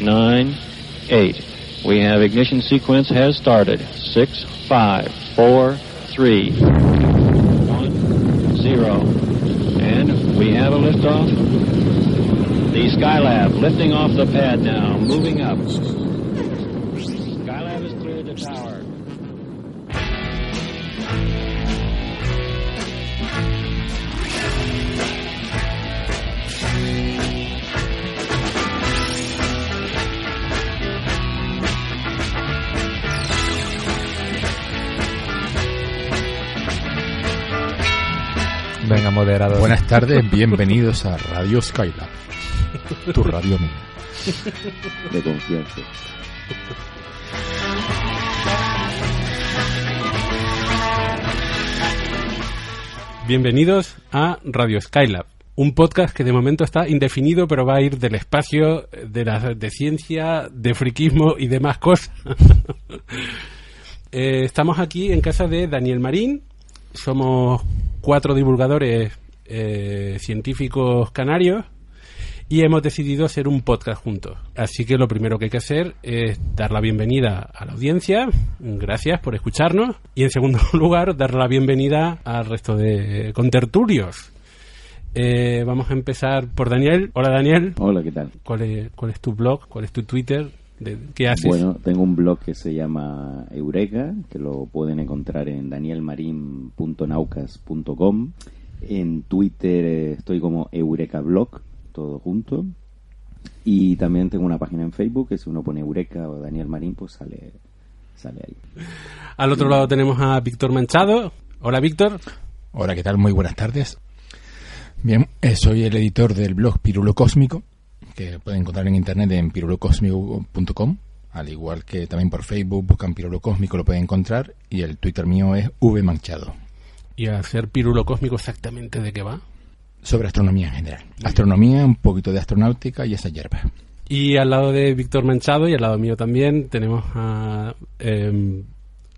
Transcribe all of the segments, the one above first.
9, 8. We have ignition sequence has started. 6, 5, 4, 3, 2, 1, 0. And we have a liftoff. The Skylab lifting off the pad now, moving up. Venga, moderador. Buenas tardes, bienvenidos a Radio Skylab, tu radio mía. de confianza. Bienvenidos a Radio Skylab, un podcast que de momento está indefinido, pero va a ir del espacio, de, la, de ciencia, de friquismo y demás cosas. Eh, estamos aquí en casa de Daniel Marín, somos cuatro divulgadores eh, científicos canarios y hemos decidido hacer un podcast juntos. Así que lo primero que hay que hacer es dar la bienvenida a la audiencia, gracias por escucharnos, y en segundo lugar dar la bienvenida al resto de contertulios. Eh, vamos a empezar por Daniel. Hola Daniel, Hola, ¿qué tal? ¿cuál es, cuál es tu blog? ¿Cuál es tu Twitter? ¿De, ¿Qué haces? Bueno, tengo un blog que se llama Eureka, que lo pueden encontrar en danielmarin.naucas.com. En Twitter estoy como Eureka Blog, todo junto. Y también tengo una página en Facebook que si uno pone Eureka o Daniel Marín, pues sale, sale ahí. Al otro lado tenemos a Víctor Manchado. Hola Víctor. Hola, ¿qué tal? Muy buenas tardes. Bien, eh, soy el editor del blog Pirulo Cósmico, que pueden encontrar en internet en pirulocósmico.com, al igual que también por Facebook buscan Pirulo Cósmico lo pueden encontrar y el Twitter mío es V Manchado, Y a hacer pirulo cósmico exactamente de qué va. sobre astronomía en general. Astronomía, un poquito de astronáutica y esa hierba. Y al lado de Víctor Manchado y al lado mío también tenemos a... em,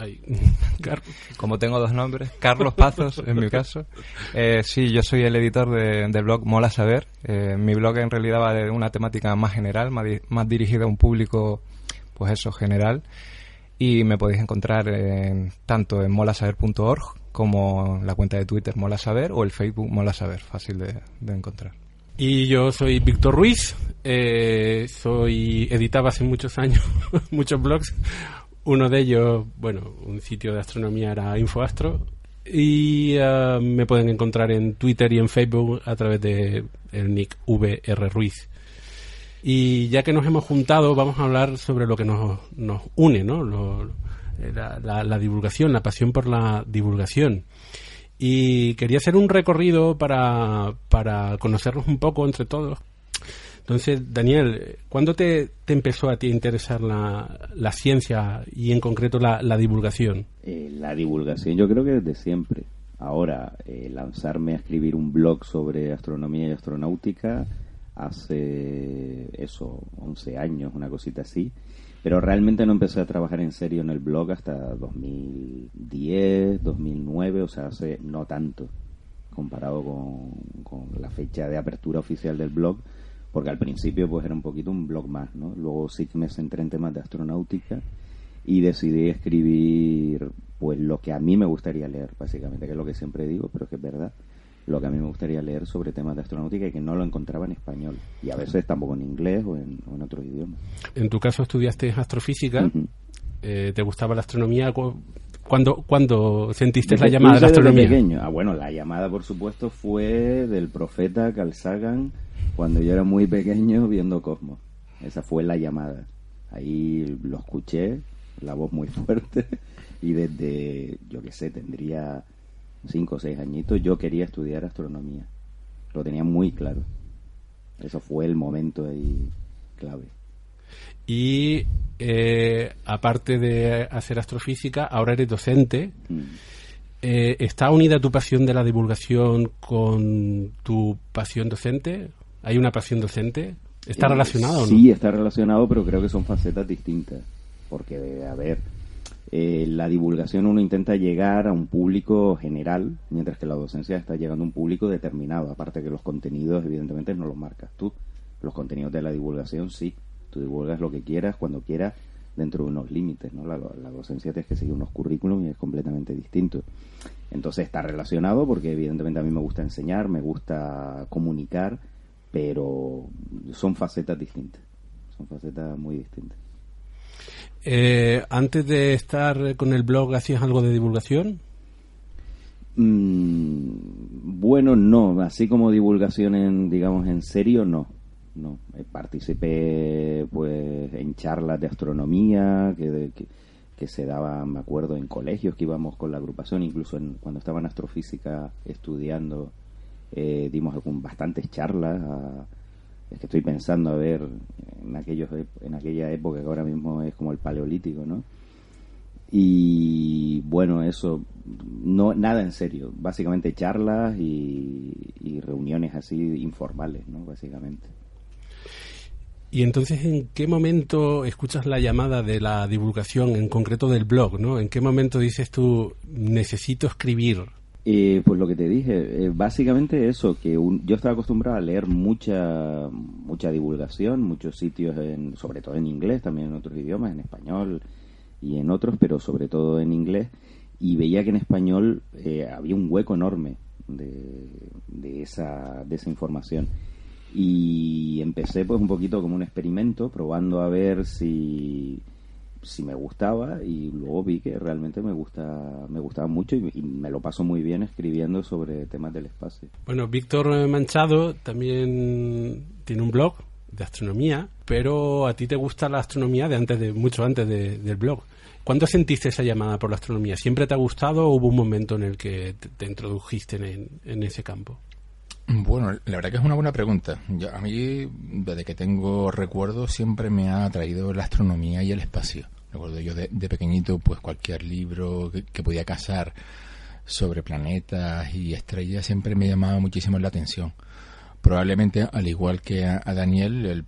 Car- Como tengo dos nombres, Carlos Pazos en mi caso. Eh, sí, yo soy el editor de- del blog Mola Saber. Eh, mi blog en realidad va de una temática más general, más, di- más dirigida a un público, pues eso, general. Y me podéis encontrar en- tanto en molasaber.org como la cuenta de Twitter Mola Saber o el Facebook Mola Saber, fácil de, de encontrar. y yo soy Víctor Ruiz. eh, soy... Editaba hace muchos años muchos blogs. Uno de ellos, bueno, un sitio de astronomía era Infoastro. Y eh, me pueden encontrar en Twitter y en Facebook a través de el nick VR Ruiz. Y ya que nos hemos juntado, vamos a hablar sobre lo que nos, nos une, ¿no? Lo- la, divulgación, la pasión por la divulgación. Y quería hacer un recorrido para, para conocernos un poco entre todos. Entonces, Daniel, ¿cuándo te, te empezó a ti a interesar la, la ciencia y en concreto la, la divulgación? Eh, la divulgación yo creo que desde siempre. Ahora, eh, lanzarme a escribir un blog sobre astronomía y astronáutica hace eso, 11 años, una cosita así. Pero realmente no empecé a trabajar en serio en el blog hasta 2010, 2009, o sea, hace no tanto comparado con, con la fecha de apertura oficial del blog, porque al principio pues era un poquito un blog más, ¿no? Luego sí que me centré en temas de astronáutica y decidí escribir pues lo que a mí me gustaría leer, básicamente, que es lo que siempre digo, pero que es verdad, lo que a mí me gustaría leer sobre temas de astronáutica y que no lo encontraba en español, y a veces tampoco en inglés o en, o en otros idiomas. En tu caso estudiaste astrofísica, eh, te gustaba la astronomía. Cu- ¿Cuándo, cuándo sentiste la llamada de la astronomía? pequeño. Ah, bueno, la llamada, por supuesto, fue del profeta Carl Sagan cuando yo era muy pequeño viendo Cosmos. Esa fue la llamada. Ahí lo escuché, la voz muy fuerte, y desde, yo qué sé, tendría cinco o seis añitos, yo quería estudiar astronomía. Lo tenía muy claro. Eso fue el momento ahí clave. Y eh, aparte de hacer astrofísica, ahora eres docente. Mm. Eh, ¿Está unida tu pasión de la divulgación con tu pasión docente? ¿Hay una pasión docente? ¿Está Eh, relacionado o no? Sí, está relacionado, pero creo que son facetas distintas. Porque, a ver, eh, la divulgación uno intenta llegar a un público general, mientras que la docencia está llegando a un público determinado. Aparte que los contenidos, evidentemente, no los marcas tú. Los contenidos de la divulgación, sí. Tú divulgas lo que quieras, cuando quieras, dentro de unos límites. ¿no? La, la docencia tienes que seguir unos currículum y es completamente distinto. Entonces está relacionado porque, evidentemente, a mí me gusta enseñar, me gusta comunicar, pero son facetas distintas. Son facetas muy distintas. Eh, antes de estar con el blog, ¿hacías algo de divulgación? Mm, bueno, no, así como divulgación en, digamos, en serio, no. No, Eh, participé pues en charlas de astronomía que, que, que se daban, me acuerdo, en colegios que íbamos con la agrupación, incluso en, cuando estaba en astrofísica estudiando, eh, dimos bastantes charlas. a- es que estoy pensando a ver en aquellos en aquella época que ahora mismo es como el paleolítico, ¿no? Y bueno, eso, no nada en serio, básicamente charlas y, y reuniones así informales, ¿no? Básicamente. Y entonces, ¿en qué momento escuchas la llamada de la divulgación, en concreto del blog, ¿no? ¿En qué momento dices tú, necesito escribir? Eh, pues lo que te dije, eh, básicamente eso, que un- yo estaba acostumbrado a leer mucha mucha divulgación, muchos sitios, en, sobre todo en inglés, también en otros idiomas, en español y en otros, pero sobre todo en inglés, y veía que en español eh, había un hueco enorme de, de, esa, de esa información. Y empecé pues un poquito como un experimento, probando a ver si si me gustaba y luego vi que realmente me gusta me gustaba mucho y, me lo paso muy bien escribiendo sobre temas del espacio. Bueno, Víctor Manchado también tiene un blog de astronomía, pero a ti te gusta la astronomía de antes de mucho antes de- del blog. ¿Cuándo sentiste esa llamada por la astronomía? ¿Siempre te ha gustado o hubo un momento en el que te, te introdujiste en, en ese campo? Bueno, la verdad que es una buena pregunta. Yo- a mí, desde que tengo recuerdos, siempre me ha atraído la astronomía y el espacio. Recuerdo yo de, pequeñito, pues cualquier libro que, podía cazar sobre planetas y estrellas siempre me llamaba muchísimo la atención. Probablemente, al igual que a, Daniel, el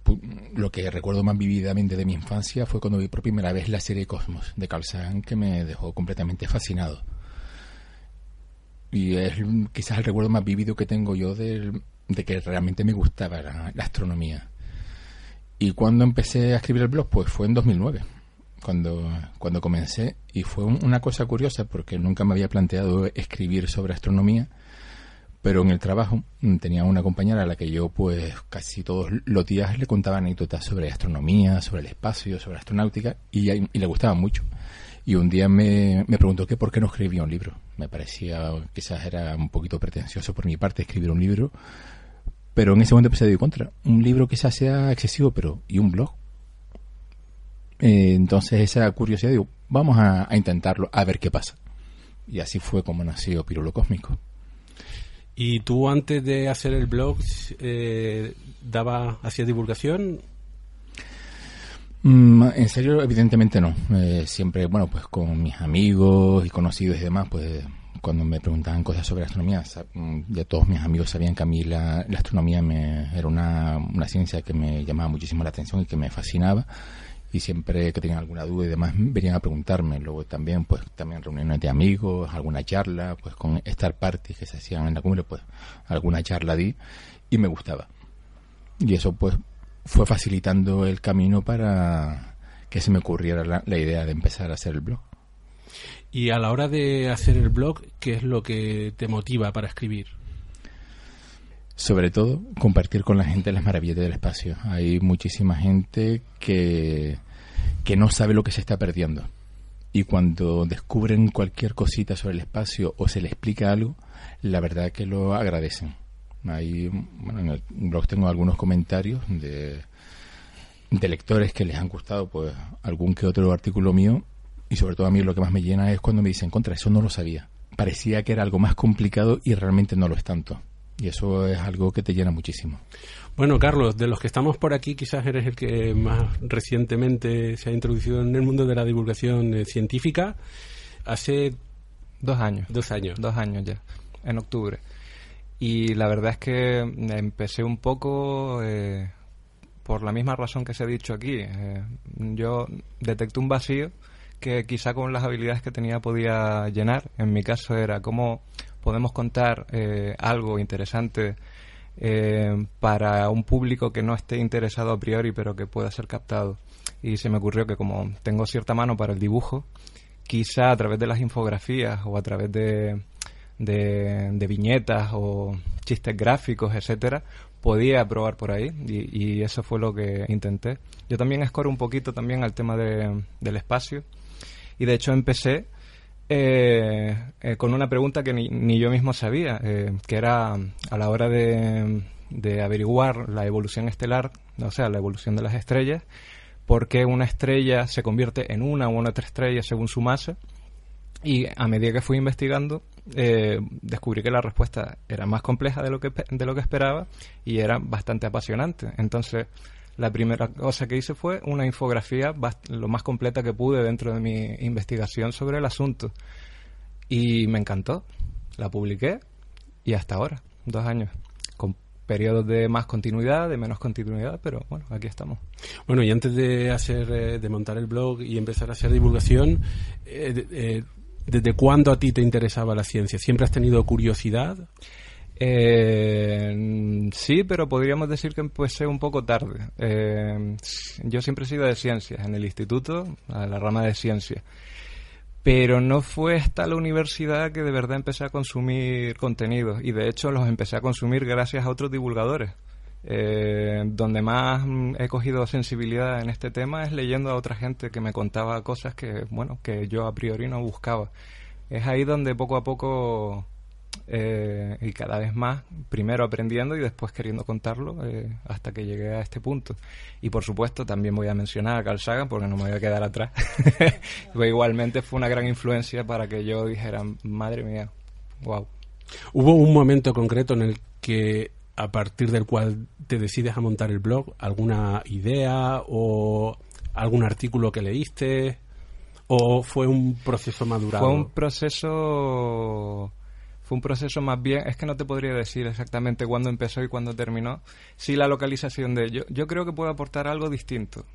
lo que recuerdo más vividamente de mi infancia fue cuando vi por primera vez la serie Cosmos de Carl Sagan, que me dejó completamente fascinado. Y es quizás el recuerdo más vívido que tengo yo del- de que realmente me gustaba la, astronomía. Y cuando empecé a escribir el blog, pues fue en 2009, cuando, cuando comencé. Y fue un- una cosa curiosa porque nunca me había planteado escribir sobre astronomía. Pero en el trabajo mm, tenía una compañera a la que yo pues casi todos los días le contaba anécdotas sobre astronomía, sobre el espacio, sobre astronáutica y le gustaba mucho. Y un día me, me preguntó que por qué no escribía un libro. Me parecía, quizás era un poquito pretencioso por mi parte escribir un libro, pero en ese momento empecé a decir contra. Un libro quizás sea excesivo, pero ¿y un blog? Eh, entonces esa curiosidad, digo, vamos a, intentarlo, a ver qué pasa. Y así fue como nació Pirulo Cósmico. ¿Y tú antes de hacer el blog eh, daba hacías divulgación? Mm, en serio, evidentemente no. Eh, siempre, bueno, pues con mis amigos y conocidos y demás, pues cuando me preguntaban cosas sobre astronomía, mm, ya todos mis amigos sabían que a mí la, la astronomía me, era una, una ciencia que me llamaba muchísimo la atención y que me fascinaba. Y siempre que tenían alguna duda y demás, venían a preguntarme. Luego también, pues, también reuniones de amigos, alguna charla, pues con Star Parties que se hacían en la cumbre, pues, alguna charla di y me gustaba. Y eso, pues, fue facilitando el camino para que se me ocurriera la, la idea de empezar a hacer el blog. Y a la hora de hacer el blog, ¿qué es lo que te motiva para escribir? Sobre todo, compartir con la gente las maravillas del espacio. Hay muchísima gente que, que no sabe lo que se está perdiendo. Y cuando descubren cualquier cosita sobre el espacio o se le explica algo, la verdad que lo agradecen. Hay, bueno, en el blog tengo algunos comentarios de, de lectores que les han gustado pues algún que otro artículo mío y sobre todo a mí lo que más me llena es cuando me dicen contra eso no lo sabía parecía que era algo más complicado y realmente no lo es tanto Y eso es algo que te llena muchísimo. Bueno, Carlos, de los que estamos por aquí, quizás eres el que más recientemente se ha introducido en el mundo de la divulgación eh, científica. Hace dos años. Dos años. Dos años ya, en octubre. Y la verdad es que empecé un poco eh, por la misma razón que se ha dicho aquí. Eh, yo detecté un vacío que quizá con las habilidades que tenía podía llenar. En mi caso era cómo podemos contar algo interesante eh, para un público que no esté interesado a priori pero que pueda ser captado. Y se me ocurrió que como tengo cierta mano para el dibujo, quizá a través de las infografías o a través de, de, viñetas o chistes gráficos, etcétera, podía probar por ahí y, eso fue lo que intenté. Yo también escoro un poquito también al tema de, del espacio y de hecho empecé eh, eh, con una pregunta que ni, yo mismo sabía, eh, que era a la hora de, averiguar la evolución estelar, o sea, la evolución de las estrellas, por qué una estrella se convierte en una u otra estrella según su masa. Y a medida que fui investigando, descubrí que la respuesta era más compleja de lo que, de lo que esperaba y era bastante apasionante. Entonces, la primera cosa que hice fue una infografía lo más completa que pude dentro de mi investigación sobre el asunto. Y me encantó. La publiqué y hasta ahora, dos años, con periodos de más continuidad, de menos continuidad, pero bueno, aquí estamos. Bueno, y antes de hacer, eh, de montar el blog y empezar a hacer divulgación, eh, eh, ¿desde cuándo a ti te interesaba la ciencia? ¿Siempre has tenido curiosidad? Eh, sí, pero podríamos decir que empecé un poco tarde. Eh, yo siempre he sido de ciencias, en el instituto, a la rama de ciencias. Pero no fue hasta la universidad que de verdad empecé a consumir contenidos. Y de hecho los empecé a consumir gracias a otros divulgadores. Eh, donde más he cogido sensibilidad en este tema es leyendo a otra gente que me contaba cosas que, bueno, que yo a priori no buscaba. Es ahí donde poco a poco eh, y cada vez más, primero aprendiendo y después queriendo contarlo eh, hasta que llegué a este punto. Y por supuesto también voy a mencionar a Carl Sagan porque no me voy a quedar atrás. Pero igualmente fue una gran influencia para que yo dijera, madre mía, wow. ¿Hubo un momento concreto en el que a partir del cual te decides a montar el blog, alguna idea o algún artículo que leíste? ¿O fue un proceso madurado? Fue un proceso fue un proceso más bien, es que no te podría decir exactamente cuándo empezó y cuándo terminó, sí la localización de ello. Yo creo que puede aportar algo distinto,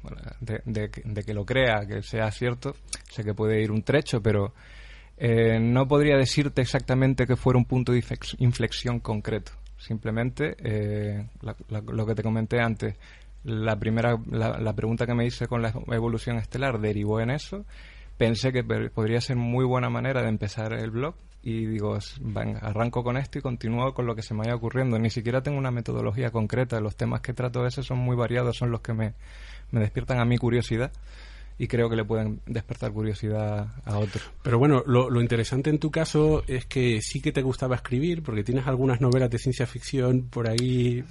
de, que lo crea, que sea cierto, sé que puede ir un trecho, pero eh, no podría decirte exactamente que fuera un punto de inflexión concreto. Simplemente eh, lo que te comenté antes, la primera la, pregunta que me hice con la evolución estelar derivó en eso. Pensé que podría ser muy buena manera de empezar el blog y digo, arranco con esto y continúo con lo que se me vaya ocurriendo. Ni siquiera tengo una metodología concreta. Los temas que trato a veces son muy variados, son los que me, me despiertan a mi curiosidad y creo que le pueden despertar curiosidad a otros. Pero bueno, lo, lo, interesante en tu caso es que sí que te gustaba escribir, porque tienes algunas novelas de ciencia ficción por ahí.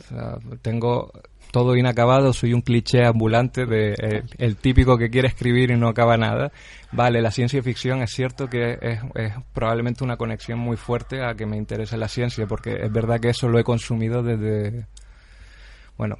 tengo todo inacabado, soy un cliché ambulante de eh, el típico que quiere escribir y no acaba nada. Vale, la ciencia ficción es cierto que es, es, probablemente una conexión muy fuerte a que me interese la ciencia, porque es verdad que eso lo he consumido desde, bueno,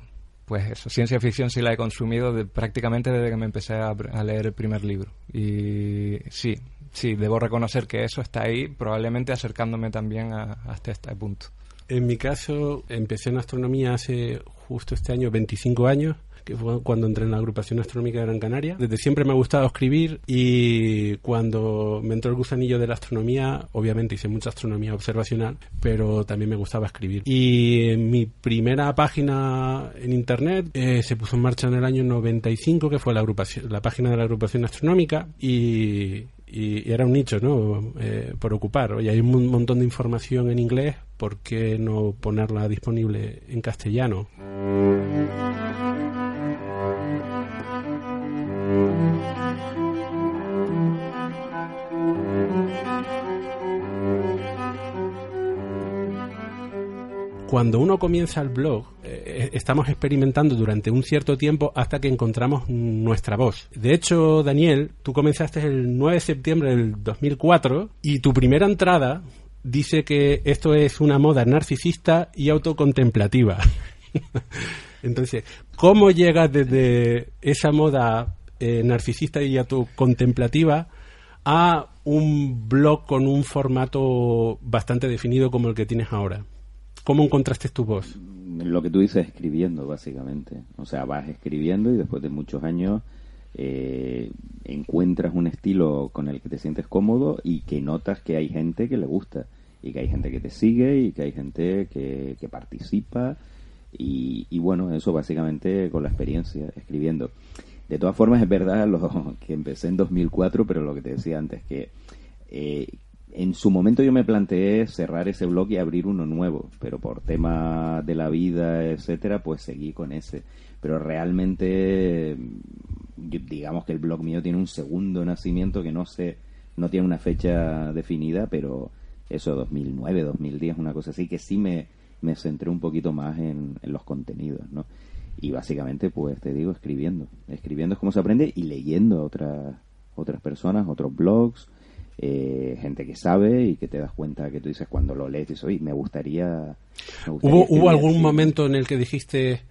pues eso, ciencia ficción sí la he consumido de, prácticamente desde que me empecé a, leer el primer libro. Y sí, sí, debo reconocer que eso está ahí, probablemente acercándome también hasta este punto. En mi caso, empecé en astronomía hace justo este año 25 años que fue cuando entré en la agrupación astronómica de Gran Canaria. Desde siempre me ha gustado escribir y cuando me entró el gusanillo de la astronomía, obviamente hice mucha astronomía observacional, pero también me gustaba escribir. Y mi primera página en internet eh, se puso en marcha en el año 95, que fue la agrupación, la página de la agrupación astronómica y y, era un nicho, ¿no? Eh, por ocupar. Oye, hay un montón de información en inglés, ¿por qué no ponerla disponible en castellano? Cuando uno comienza el blog, eh, estamos experimentando durante un cierto tiempo hasta que encontramos nuestra voz. De hecho, Daniel, tú comenzaste el 9 de septiembre del 2004 y tu primera entrada dice que esto es una moda narcisista y autocontemplativa. Entonces, ¿cómo llegas desde esa moda eh, narcisista y autocontemplativa a un blog con un formato bastante definido como el que tienes ahora? ¿Cómo encontraste tu voz? Lo que tú dices, escribiendo, básicamente. O sea, vas escribiendo y después de muchos años eh, encuentras un estilo con el que te sientes cómodo y que notas que hay gente que le gusta y que hay gente que te sigue y que hay gente que, que participa y, y, bueno, eso básicamente con la experiencia escribiendo. De todas formas, es verdad lo que empecé en 2004, pero lo que te decía antes, que eh, en su momento yo me planteé cerrar ese blog y abrir uno nuevo, pero por tema de la vida, etcétera, pues seguí con ese. Pero realmente, digamos que el blog mío tiene un segundo nacimiento que no sé, no tiene una fecha definida, pero eso, 2009, 2010, una cosa así, que sí me, me centré un poquito más en, en los contenidos, ¿no? y básicamente pues te digo escribiendo escribiendo es como se aprende y leyendo a otras otras personas otros blogs eh, gente que sabe y que te das cuenta que tú dices cuando lo lees dices oye me gustaría, me gustaría hubo hubo algún así. momento en el que dijiste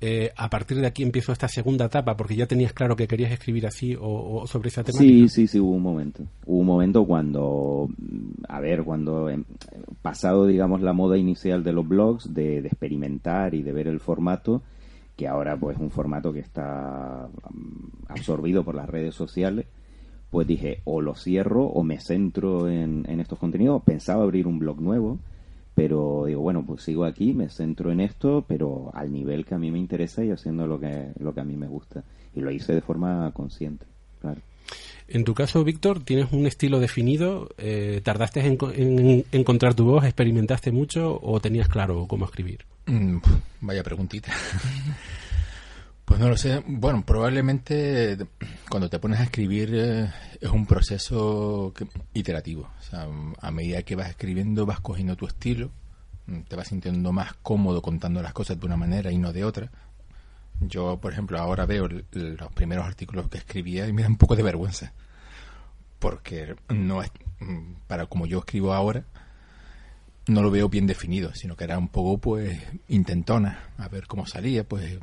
eh, a partir de aquí empiezo esta segunda etapa porque ya tenías claro que querías escribir así o, o, sobre esa temática sí sí sí hubo un momento hubo un momento cuando a ver cuando eh, pasado digamos la moda inicial de los blogs de, de experimentar y de ver el formato que ahora pues es un formato que está absorbido por las redes sociales, pues dije, o lo cierro o me centro en, en, estos contenidos. Pensaba abrir un blog nuevo, pero digo, bueno, pues sigo aquí, me centro en esto, pero al nivel que a mí me interesa y haciendo lo que, lo que a mí me gusta. Y lo hice de forma consciente, claro. En tu caso, Víctor, tienes un estilo definido. Eh, ¿Tardaste en, en, encontrar tu voz? ¿Experimentaste mucho o tenías claro cómo escribir? Mm, vaya preguntita. Pues no lo sé. Bueno, probablemente cuando te pones a escribir eh, es un proceso iterativo. O sea, a medida que vas escribiendo vas cogiendo tu estilo, mm, te vas sintiendo más cómodo contando las cosas de una manera y no de otra. Yo, por ejemplo, ahora veo los primeros artículos que escribía y me da un poco de vergüenza. Porque no es, mm, para como yo escribo ahora, no lo veo bien definido, sino que era un poco, pues, intentona, a ver cómo salía, pues,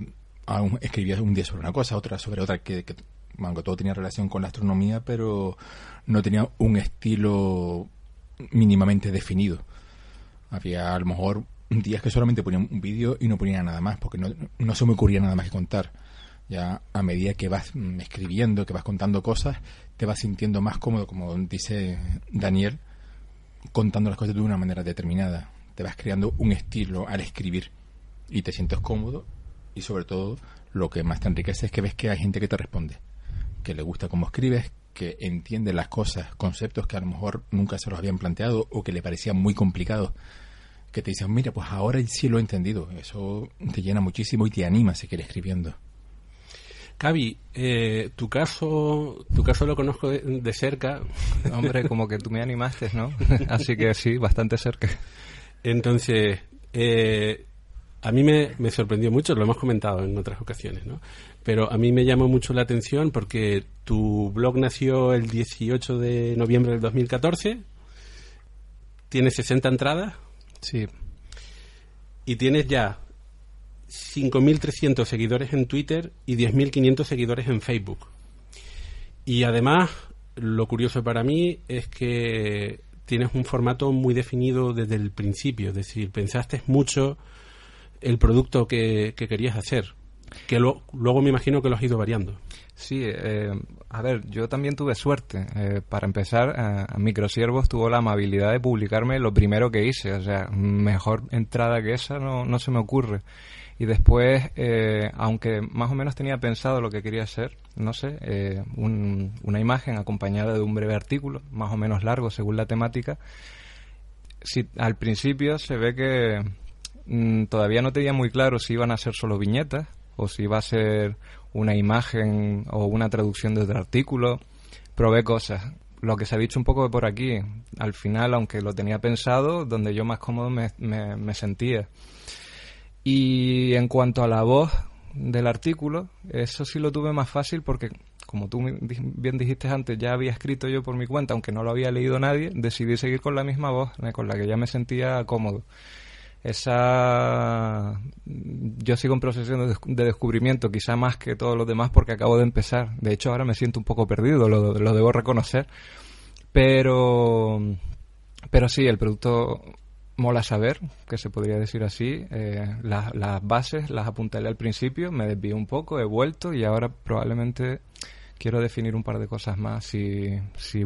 escribía un día sobre una cosa, otra sobre otra, que, todo tenía relación con la astronomía, pero no tenía un estilo mínimamente definido. Había a lo mejor días que solamente ponía un vídeo y no ponía nada más, porque no, no se me ocurría nada más que contar. Ya a medida que vas escribiendo, que vas contando cosas, te vas sintiendo más cómodo, como dice Daniel, contando las cosas de una manera determinada. Te vas creando un estilo al escribir y te sientes cómodo y sobre todo lo que más te enriquece es que ves que hay gente que te responde, que le gusta cómo escribes, que entiende las cosas, conceptos que a lo mejor nunca se los habían planteado o que le parecían muy complicados, que te dicen, mira, pues ahora sí lo he entendido. Eso te llena muchísimo y te anima a seguir escribiendo. Cavi, eh, tu caso, tu caso lo conozco de, de, cerca. Hombre, como que tú me animaste, ¿no? Así que sí, bastante cerca. Entonces, eh, a mí me, me, sorprendió mucho, lo hemos comentado en otras ocasiones, ¿no? Pero a mí me llamó mucho la atención porque tu blog nació el 18 de noviembre del 2014, tiene 60 entradas. Sí. Y tienes ya 5.300 seguidores en Twitter y 10.500 seguidores en Facebook. Y además, lo curioso para mí es que tienes un formato muy definido desde el principio, es decir, pensaste mucho el producto que, que querías hacer, que luego me imagino que lo has ido variando. Sí, eh, a ver, yo también tuve suerte. Eh, para empezar, eh, Microsiervos tuvo la amabilidad de publicarme lo primero que hice, o sea, mejor entrada que esa no, no se me ocurre y después, eh, aunque más o menos tenía pensado lo que quería hacer, no sé, un, una imagen acompañada de un breve artículo, más o menos largo según la temática, si al principio se ve que mmm, todavía no tenía muy claro si iban a ser solo viñetas o si iba a ser una imagen o una traducción de otro artículo, probé cosas. Lo que se ha dicho un poco por aquí, al final, aunque lo tenía pensado, donde yo más cómodo me, me, me sentía. Y en cuanto a la voz del artículo, eso sí lo tuve más fácil porque como tú bien dijiste antes, ya había escrito yo por mi cuenta, aunque no lo había leído nadie, decidí seguir con la misma voz, eh, con la que ya me sentía cómodo. Esa. Yo sigo en proceso de descubrimiento, quizá más que todos los demás, porque acabo de empezar. De hecho, ahora me siento un poco perdido, lo, lo debo reconocer. Pero. Pero sí, el producto mola saber, que se podría decir así. Eh, las bases las apuntalé al principio, me desvié un poco, he vuelto y ahora probablemente quiero definir un par de cosas más si, si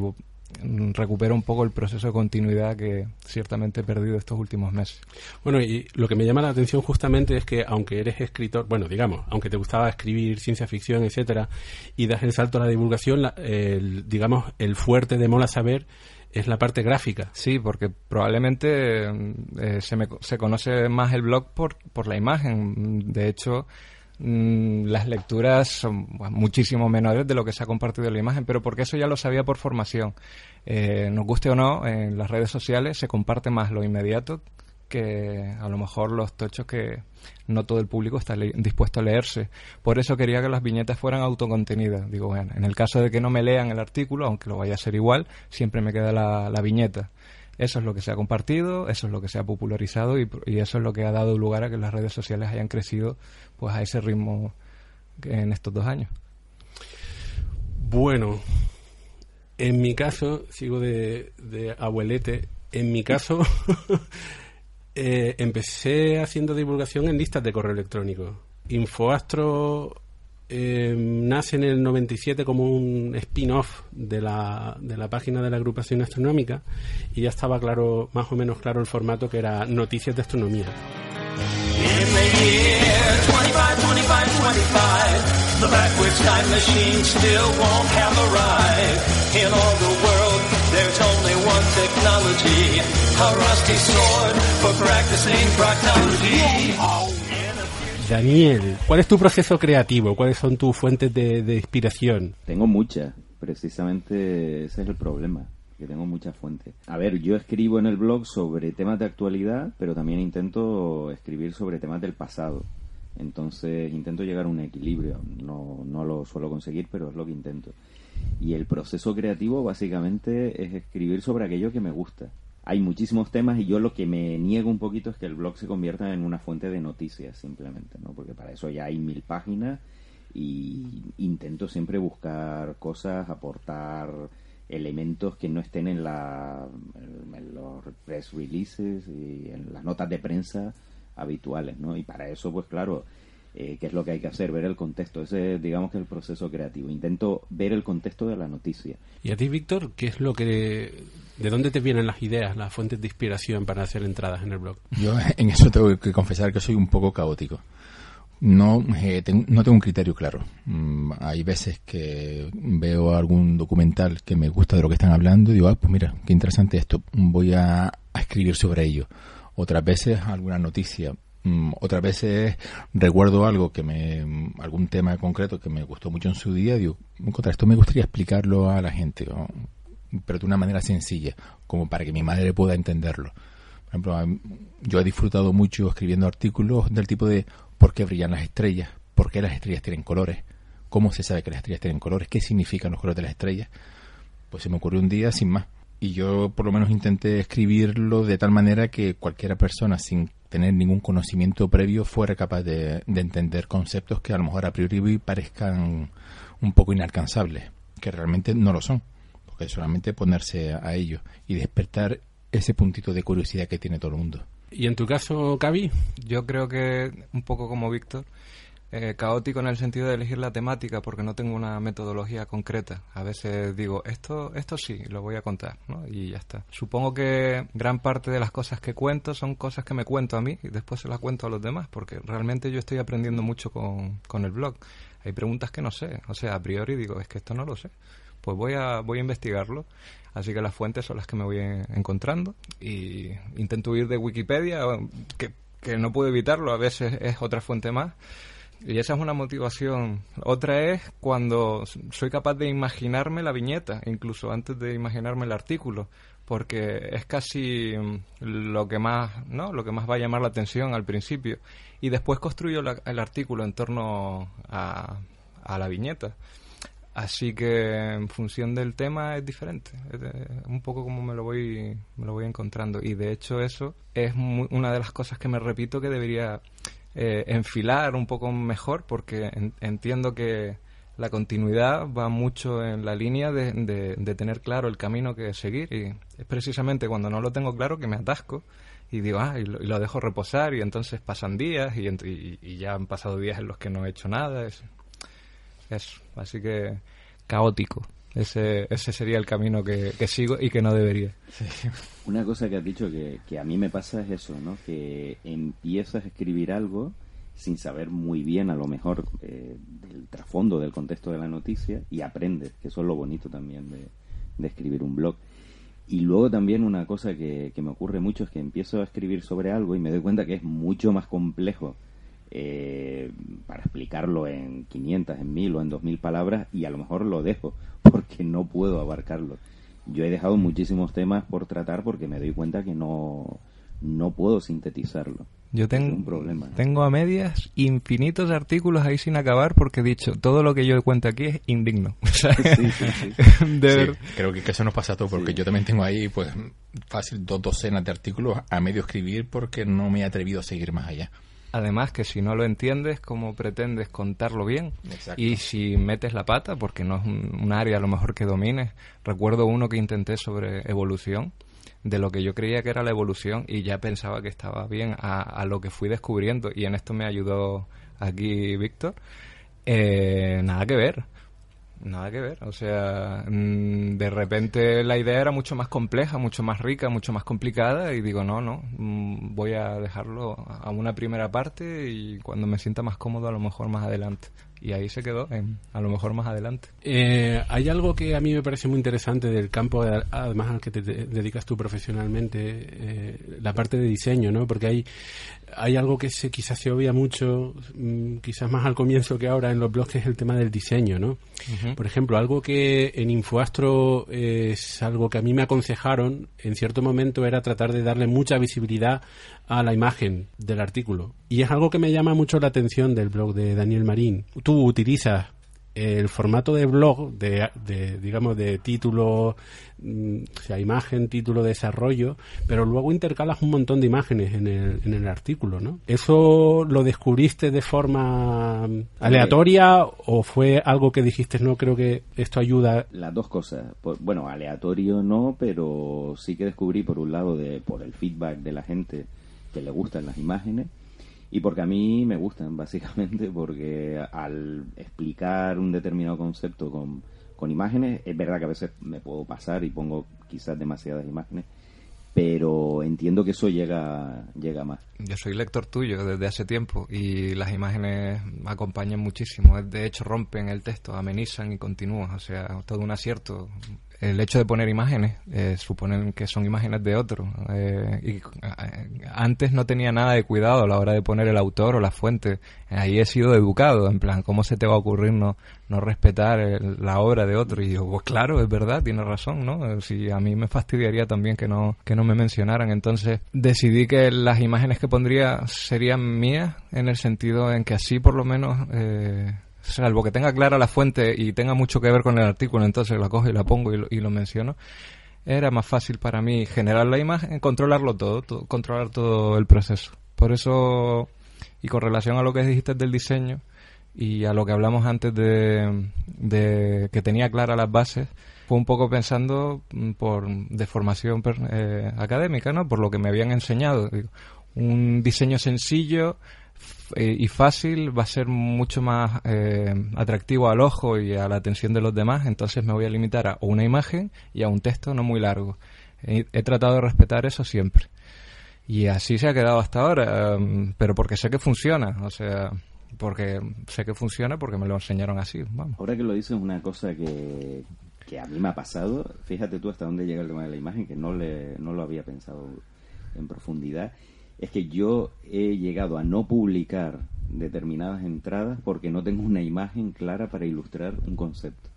recupero un poco el proceso de continuidad que ciertamente he perdido estos últimos meses. Bueno, y lo que me llama la atención justamente es que aunque eres escritor, bueno, digamos, aunque te gustaba escribir ciencia ficción, etcétera, y das el salto a la divulgación, el, digamos, el fuerte de Mola Saber es la parte gráfica. Sí, porque probablemente eh, se, me, se conoce más el blog por, por la imagen. De hecho, mm, las lecturas son muchísimo menores de lo que se ha compartido en la imagen, pero porque eso ya lo sabía por formación. Eh, nos guste o no, en las redes sociales se comparte más lo inmediato que a lo mejor los tochos que no todo el público está dispuesto a leerse. Por eso quería que las viñetas fueran autocontenidas. Digo, bueno, en el caso de que no me lean el artículo, aunque lo vaya a ser igual, siempre me queda la, viñeta. Eso es lo que se ha compartido, eso es lo que se ha popularizado y, eso es lo que ha dado lugar a que las redes sociales hayan crecido pues a ese ritmo en estos dos años. Bueno, en mi caso, sigo de, de abuelete, en mi caso Eh, empecé haciendo divulgación en listas de correo electrónico. Infoastro eh, nace en el 97 como un spin-off de la, de la página de la agrupación astronómica y ya estaba claro, más o menos claro el formato que era noticias de astronomía. Daniel, ¿cuál es tu proceso creativo? ¿Cuáles son tus fuentes de, inspiración? Tengo muchas, precisamente ese es el problema que tengo muchas fuentes. A ver, yo escribo en el blog sobre temas de actualidad, pero también intento escribir sobre temas del pasado. Entonces intento llegar a un equilibrio. No, no lo suelo conseguir, pero es lo que intento. Y el proceso creativo básicamente es escribir sobre aquello que me gusta. Hay muchísimos temas y yo lo que me niego un poquito es que el blog se convierta en una fuente de noticias simplemente, ¿no? Porque para eso ya hay mil páginas y intento siempre buscar cosas, aportar elementos que no estén en, la, los press releases y en las notas de prensa habituales, ¿no? Y para eso, pues claro, eh, qué es lo que hay que hacer, ver el contexto. Ese, digamos que es el proceso creativo. Intento ver el contexto de la noticia. ¿Y a ti, Víctor, qué es lo que... ¿De dónde te vienen las ideas, las fuentes de inspiración para hacer entradas en el blog? Yo en eso tengo que confesar que soy un poco caótico. No, eh, no tengo un criterio claro. Mm, hay veces que veo algún documental que me gusta de lo que están hablando y digo, ah, pues mira, qué interesante esto, voy a, a escribir sobre ello. Otras veces alguna noticia otras veces recuerdo algo que me, mm, algún tema concreto que me gustó mucho en su día, digo, contra esto me gustaría explicarlo a la gente, pero de una manera sencilla, como para que mi madre pueda entenderlo. Por ejemplo, yo he disfrutado mucho escribiendo artículos del tipo de por qué brillan las estrellas, por qué las estrellas tienen colores, cómo se sabe que las estrellas tienen colores, qué significan los colores de las estrellas. Pues se me ocurrió un día sin más. Y yo por lo menos intenté escribirlo de tal manera que cualquiera persona sin tener ningún conocimiento previo fuera capaz de, entender conceptos que a lo mejor a priori parezcan un poco inalcanzables, que realmente no lo son, porque solamente ponerse a ello y despertar ese puntito de curiosidad que tiene todo el mundo. ¿Y en tu caso, Cavi? Yo creo que un poco como Víctor, eh, caótico en el sentido de elegir la temática porque no tengo una metodología concreta. A veces digo, esto, esto sí, lo voy a contar, ¿no? Y ya está. Supongo que gran parte de las cosas que cuento son cosas que me cuento a mí y después se las cuento a los demás porque realmente yo estoy aprendiendo mucho con, con el blog. Hay preguntas que no sé, o sea, a priori digo, es que esto no lo sé. Pues voy a, voy a investigarlo. Así que las fuentes son las que me voy encontrando y intento huir de Wikipedia, que, que no puedo evitarlo, a veces es otra fuente más y esa es una motivación. Otra es cuando soy capaz de imaginarme la viñeta, incluso antes de imaginarme el artículo, porque es casi mm, lo que más, ¿no? Lo que más va a llamar la atención al principio. Y después construyo el artículo en torno a, a la viñeta. Así que en función del tema es diferente, es un poco como me lo voy me lo voy encontrando y de hecho eso es una de las cosas que me repito que debería eh, enfilar un poco mejor porque entiendo que la continuidad va mucho en la línea de, de, tener claro el camino que seguir y es precisamente cuando no lo tengo claro que me atasco y digo, ah, y lo, dejo reposar y entonces pasan días y, y, ya han pasado días en los que no he hecho nada. Es, eso, así que caótico. Ese, ese sería el camino que, sigo y que no debería. Una cosa que has dicho que, que a mí me pasa es eso, ¿no? Que empiezas a escribir algo sin saber muy bien a lo mejor eh, del trasfondo, del contexto de la noticia y aprendes, que eso es lo bonito también de, escribir un blog. Y luego también una cosa que, me ocurre mucho es que empiezo a escribir sobre algo y me doy cuenta que es mucho más complejo eh, para explicarlo en 500, en 1000 o en 2000 palabras y a lo mejor lo dejo porque no puedo abarcarlo. Yo he dejado muchísimos temas por tratar porque me doy cuenta que no, no puedo sintetizarlo. Yo tengo, tengo a medias infinitos artículos ahí sin acabar porque he dicho, todo lo que yo cuento aquí es indigno. creo que, eso nos pasa a todos porque yo también tengo ahí pues fácil dos docenas de artículos a medio escribir porque no me he atrevido a seguir más allá. Además que si no lo entiendes, ¿cómo pretendes contarlo bien? Y si metes la pata, porque no es un área a lo mejor que domines. Recuerdo uno que intenté sobre evolución de lo que yo creía que era la evolución y ya pensaba que estaba bien a, lo que fui descubriendo y en esto me ayudó aquí Víctor. Eh, nada que ver, nada que ver. O sea, mm, de repente la idea era mucho más compleja, mucho más rica, mucho más complicada y digo, no, no, mm, voy a dejarlo a una primera parte y cuando me sienta más cómodo a lo mejor más adelante y ahí se quedó, a lo mejor más adelante. Eh, hay algo que a mí me parece muy interesante del campo, además al que te, dedicas tú profesionalmente, eh, la parte de diseño, ¿no? Porque hay, hay algo que se, quizás se obvia mucho, mm, quizás más al comienzo que ahora en los blogs, que es el tema del diseño, ¿no? Por ejemplo, algo que en Infoastro es algo que a mí me aconsejaron en cierto momento era tratar de darle mucha visibilidad a la imagen del artículo. Y es algo que me llama mucho la atención del blog de Daniel Marín. Tú utilizas el formato de blog, de, digamos, de título, mm, o sea, imagen, título, desarrollo, pero luego intercalas un montón de imágenes en el, en el artículo, ¿no? ¿Eso lo descubriste de forma aleatoria o fue algo que dijiste, no, creo que esto ayuda? Las dos cosas. bueno, aleatorio no, pero sí que descubrí, por un lado, de, por el feedback de la gente que le gustan las imágenes, y porque a mí me gustan, básicamente, porque al explicar un determinado concepto con, con imágenes, es verdad que a veces me puedo pasar y pongo quizás demasiadas imágenes, pero entiendo que eso llega, llega más. Yo soy lector tuyo desde hace tiempo y las imágenes acompañan muchísimo. De hecho, rompen el texto, amenizan y continúan. O sea, todo un acierto el hecho de poner imágenes, eh, suponen que son imágenes de otro. Eh, y eh, antes no tenía nada de cuidado a la hora de poner el autor o la fuente. Ahí he sido educado, en plan, ¿cómo se te va a ocurrir no, no respetar la obra de otro? Y yo, pues claro, es verdad, tiene razón, ¿no? Si a mí me fastidiaría también que no, que no me mencionaran. Entonces decidí que las imágenes que pondría serían mías, en el sentido en que así por lo menos... Eh, salvo que tenga clara la fuente y tenga mucho que ver con el artículo, entonces la cojo y la pongo y lo, menciono, era más fácil para mí generar la imagen, controlarlo todo, controlar todo el proceso. Por eso, y con relación a lo que dijiste del diseño y a lo que hablamos antes de, que tenía claras las bases, fue un poco pensando mm, por de formación eh, académica, ¿no? Por lo que me habían enseñado. Un diseño sencillo, eh, y fácil va a ser mucho más eh, atractivo al ojo y a la atención de los demás, entonces me voy a limitar a una imagen y a un texto no muy largo. He, tratado de respetar eso siempre. Y así se ha quedado hasta ahora, em, pero porque sé que funciona, o sea, porque sé que funciona porque me lo enseñaron así. Vamos. Ahora que lo dices, una cosa que, que a mí me ha pasado, fíjate tú hasta dónde llega el tema de la imagen, que no, le, no lo había pensado en profundidad es que yo he llegado a no publicar determinadas entradas porque no tengo una imagen clara para ilustrar un concepto.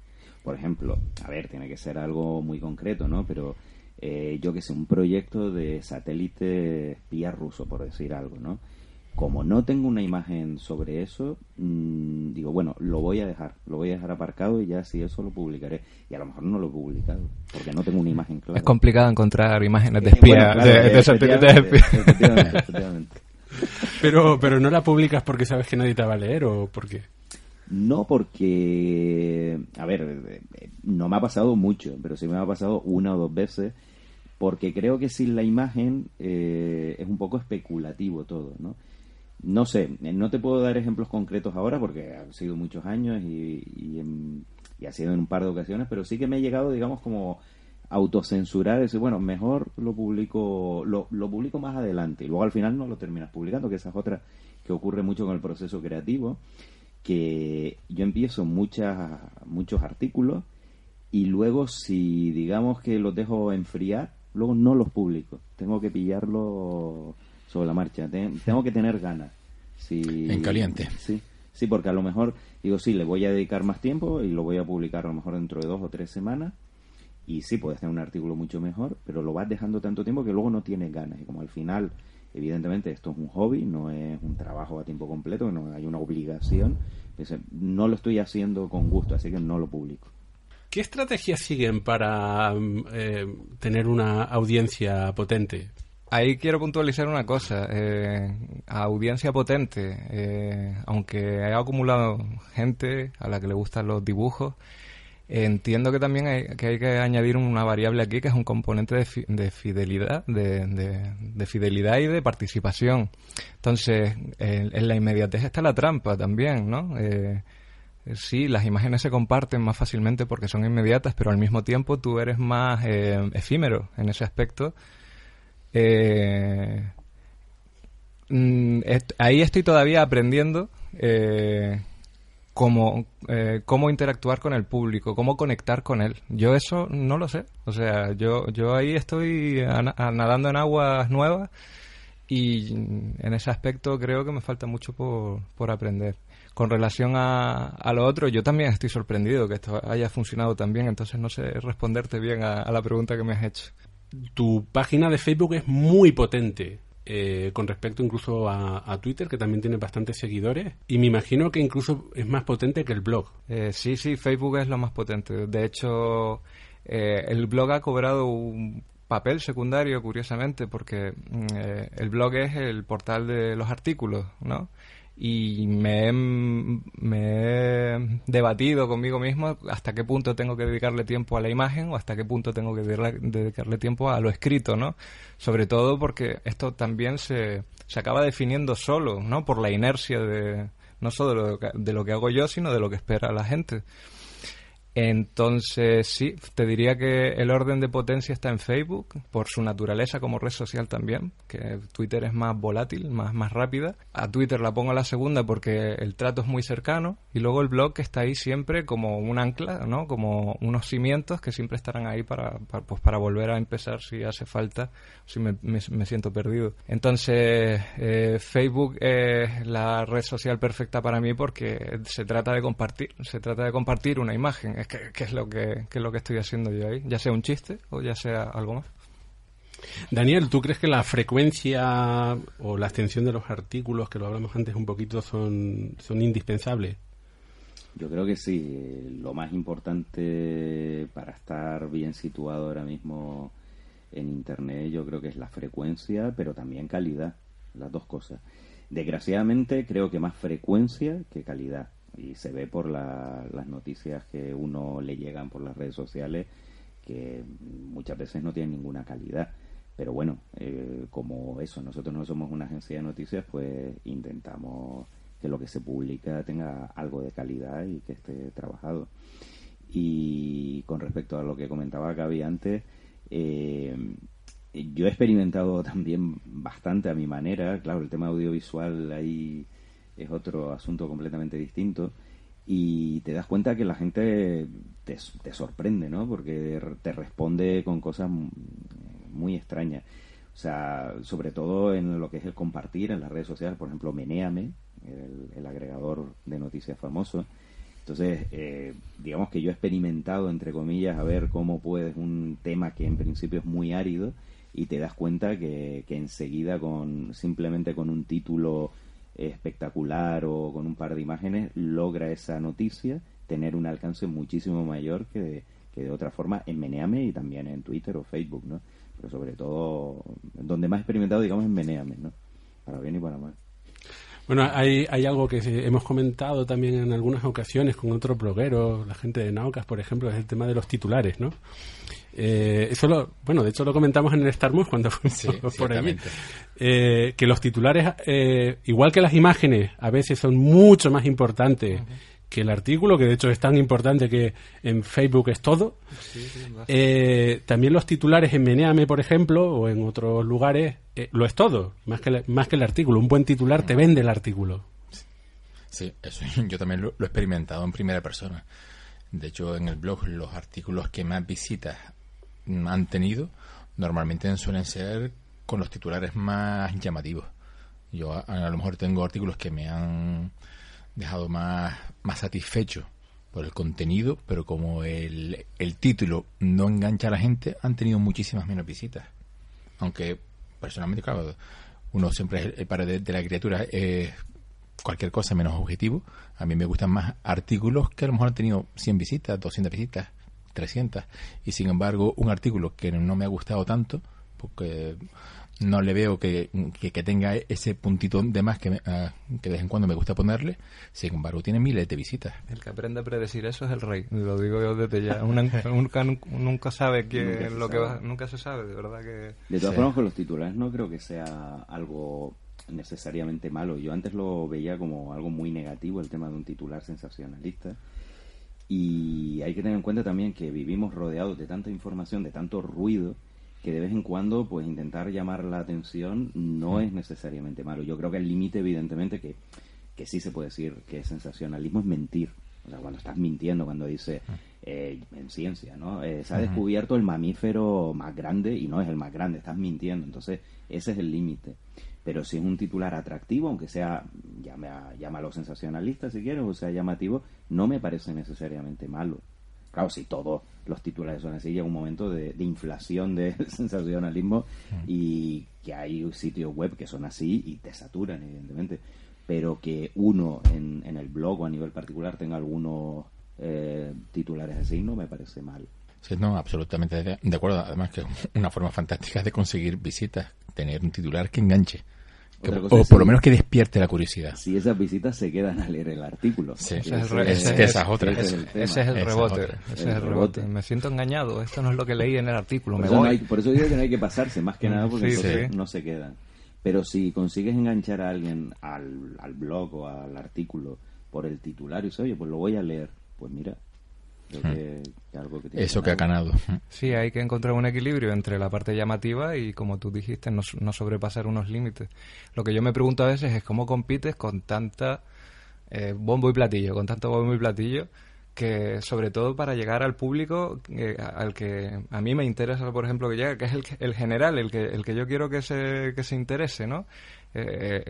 Por ejemplo, a ver, tiene que ser algo muy concreto, ¿no? Pero eh, yo que sé, un proyecto de satélite espía ruso, por decir algo, ¿no? Como no tengo una imagen sobre eso, mm, digo, bueno, lo voy a dejar, lo voy a dejar aparcado y ya si eso lo publicaré. Y a lo mejor no lo he publicado, porque no tengo una imagen clara. Es complicado encontrar imágenes de Eh, espía. Pero, pero no la publicas porque sabes que nadie te va a leer o porque... No porque, a ver, eh, no me ha pasado mucho, pero sí me ha pasado una o dos veces, porque creo que sin la imagen eh, es un poco especulativo todo, ¿no? No sé, eh, no te puedo dar ejemplos concretos ahora porque han sido muchos años y, en- y ha sido en un par de ocasiones, pero sí que me he llegado, digamos, como autocensurar, decir, bueno, mejor lo publico, lo, lo publico más adelante y luego al final no lo terminas publicando, que esa es otra que ocurre mucho con el proceso creativo, que yo empiezo muchas, muchos artículos y luego si digamos que los dejo enfriar, luego no los publico, tengo que pillarlo sobre la marcha, Te- tengo que tener ganas. Si, En caliente. Sí, sí, porque a lo mejor digo, sí, le voy a dedicar más tiempo y lo voy a publicar a lo mejor dentro de dos o tres semanas. Y sí, puedes tener un artículo mucho mejor, pero lo vas dejando tanto tiempo que luego no tienes ganas. Y como al final, evidentemente, esto es un hobby, no es un trabajo a tiempo completo, no hay una obligación, no lo estoy haciendo con gusto, así que no lo publico. ¿Qué estrategias siguen para eh, tener una audiencia potente? Ahí quiero puntualizar una cosa. eh, a audiencia potente, eh, aunque he acumulado gente a la que le gustan los dibujos, entiendo que también hay que, hay que añadir una variable aquí que es un componente de, fi- de fidelidad, de, de- de fidelidad y de participación. Entonces, en, en la inmediatez está la trampa también, ¿no? Eh, Sí, las imágenes se comparten más fácilmente porque son inmediatas, pero al mismo tiempo tú eres más eh, efímero en ese aspecto. Eh, mm, ahí estoy todavía aprendiendo eh, cómo, eh, cómo interactuar con el público, cómo conectar con él. Yo eso no lo sé. O sea, yo, yo ahí estoy nadando en aguas nuevas y en ese aspecto creo que me falta mucho por, por aprender. Con relación a, a lo otro, yo también estoy sorprendido que esto haya funcionado tan bien, entonces no sé responderte bien a, a la pregunta que me has hecho. Tu página de Facebook es muy potente. eh, con respecto incluso a, Twitter, que también tiene bastantes seguidores, y me imagino que incluso es más potente que el blog. Eh, sí, sí, Facebook es lo más potente. De hecho, eh, el blog ha cobrado un papel secundario, curiosamente, porque mm, eh, el blog es el portal de los artículos, ¿no? Y me he, me he debatido conmigo mismo hasta qué punto tengo que dedicarle tiempo a la imagen o hasta qué punto tengo que dedicarle- tiempo a lo escrito, ¿no? Sobre todo porque esto también se, se acaba definiendo solo, ¿no? Por la inercia de, no solo de lo, que, de lo que hago yo, sino de lo que espera la gente. Entonces, sí, te diría que el orden de potencia está en Facebook, por su naturaleza como red social también, que Twitter es más volátil, más, más rápida. A Twitter la pongo a la segunda porque el trato es muy cercano, y luego el blog está ahí siempre como un ancla, ¿no? Como unos cimientos que siempre estarán ahí para, pues para volver a empezar si hace falta, si me siento perdido. Entonces, eh, Facebook es la red social perfecta para mí porque se trata de compartir, se trata de compartir una imagen, que es lo que, que es lo que estoy haciendo yo ahí, ya sea un chiste o ya sea algo más. Daniel, ¿tú crees que la frecuencia o la extensión de los artículos, que lo hablamos antes un poquito, son, son indispensables? Yo creo que sí. Lo más importante para estar bien situado ahora mismo en Internet, yo creo que es la frecuencia, pero también calidad. Las dos cosas. Desgraciadamente, creo que más frecuencia que calidad. Y se ve por la- las noticias que uno le llegan por las redes sociales que muchas veces no tienen ninguna calidad. Pero bueno, eh, como eso, nosotros no somos una agencia de noticias, pues intentamos que lo que se publica tenga algo de calidad y que esté trabajado. Y con respecto a lo que comentaba Gaby antes, eh, yo he experimentado también bastante a mi manera. Claro, el tema audiovisual ahí es otro asunto completamente distinto. Y te das cuenta que la gente te, te sorprende, ¿no? Porque te responde con cosas muy extrañas. O sea, sobre todo en lo que es el compartir en las redes sociales, por ejemplo, Meneame, el, el agregador de noticias famoso. Entonces, eh, digamos que yo he experimentado, entre comillas, a ver cómo puedes un tema que en principio es muy árido y te das cuenta que, que enseguida con simplemente con un título espectacular o con un par de imágenes logra esa noticia tener un alcance muchísimo mayor que de, que de otra forma en Meneame y también en Twitter o Facebook, ¿no? Pero sobre todo, donde más experimentado, digamos, en Meneame, ¿no? Para bien y para mal. Bueno, hay, hay algo que hemos comentado también en algunas ocasiones con otros blogueros, la gente de Naucas, por ejemplo, es el tema de los titulares, ¿no? Eh, eso lo, bueno, de hecho lo comentamos en el Star Wars cuando fuimos por allí. Eh, que los titulares, eh, igual que las imágenes, a veces son mucho más importantes que el artículo, que de hecho es tan importante que en Facebook es todo. Eh, también los titulares en Meneame, por ejemplo, o en otros lugares, eh, lo es todo, más que, más que el artículo. Un buen titular te vende el artículo. Sí, eso yo también lo, he experimentado en primera persona. De hecho, en el blog, los artículos que más visitas han tenido normalmente suelen ser con los titulares más llamativos. Yo a lo mejor tengo artículos que me han dejado más, más satisfecho por el contenido, pero como el, el título no engancha a la gente, han tenido muchísimas menos visitas. Aunque personalmente, claro, uno siempre es el padre de, la criatura, es cualquier cosa menos objetivo. A mí me gustan más artículos que a lo mejor han tenido 100 visitas, 200 visitas, 300. Y sin embargo, un artículo que no me ha gustado tanto, porque no le veo que, que, tenga ese puntito de más que, ah, que de vez en cuando me gusta ponerle. Sin embargo, tiene miles de visitas. El que aprende a predecir eso es el rey. Lo digo yo desde ya. nunca, nunca sabe que lo que va, nunca se sabe, de verdad que. De todas formas, con los titulares no creo que sea algo necesariamente malo. Yo antes lo veía como algo muy negativo el tema de un titular sensacionalista. Y hay que tener en cuenta también que vivimos rodeados de tanta información, de tanto ruido, que de vez en cuando pues intentar llamar la atención no es necesariamente malo. Yo creo que el límite evidentemente que, que sí se puede decir que sensacionalismo es mentir. O sea, cuando estás mintiendo, cuando dice eh, en ciencia, ¿no? Eh, se ha descubierto el mamífero más grande y no es el más grande, estás mintiendo. Entonces, ese es el límite. Pero si es un titular atractivo, aunque sea, llame a, llámalo sensacionalista si quieres, o sea llamativo, no me parece necesariamente malo. Claro, si todos los titulares son así, llega un momento de, inflación de sensacionalismo mm. y que hay sitios web que son así y te saturan, evidentemente. Pero que uno en, el blog o a nivel particular tenga algunos eh, titulares así no me parece mal. Sí, no, absolutamente de acuerdo. Además que una forma fantástica de conseguir visitas, tener un titular que enganche o por lo menos que despierte la curiosidad. Si esas visitas se quedan a leer el artículo. ese, es el, ese, es el rebote. Ese es el rebote. Me siento engañado. Esto no es lo que leí en el artículo. Por, eso, digo que no hay que pasarse, más que nada porque no se quedan. Pero si consigues enganchar a alguien al, al blog o al artículo por el titular y dices, oye, pues lo voy a leer, pues mira, eso que ha ganado. Sí, hay que encontrar un equilibrio entre la parte llamativa y, como tú dijiste, no, no sobrepasar unos límites. Lo que yo me pregunto a veces es cómo compites con tanta eh, bombo y platillo, con tanto bombo y platillo, que sobre todo para llegar al público eh, al que a mí me interesa, por ejemplo, que llegue, que es el, el general, el que, el que yo quiero que se, que se interese, ¿no? Eh,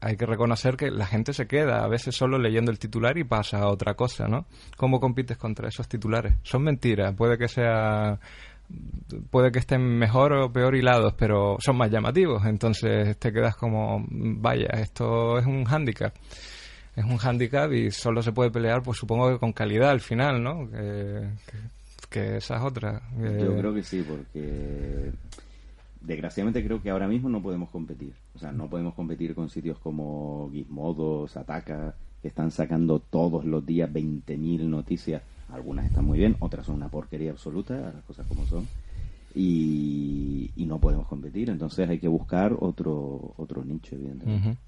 hay que reconocer que la gente se queda a veces solo leyendo el titular y pasa a otra cosa, ¿no? ¿Cómo compites contra esos titulares? Son mentiras, puede que sea puede que estén mejor o peor hilados, pero son más llamativos, entonces te quedas como, vaya, esto es un hándicap. Es un hándicap y solo se puede pelear, pues supongo que con calidad al final, ¿no? Que, que, esas otras. Yo creo que sí, porque desgraciadamente creo que ahora mismo no podemos competir. O sea, no podemos competir con sitios como Gizmodo, Sataka, que están sacando todos los días 20.000 noticias. Algunas están muy bien, otras son una porquería absoluta, las cosas como son. Y, no podemos competir, entonces hay que buscar otro, otro nicho, evidentemente.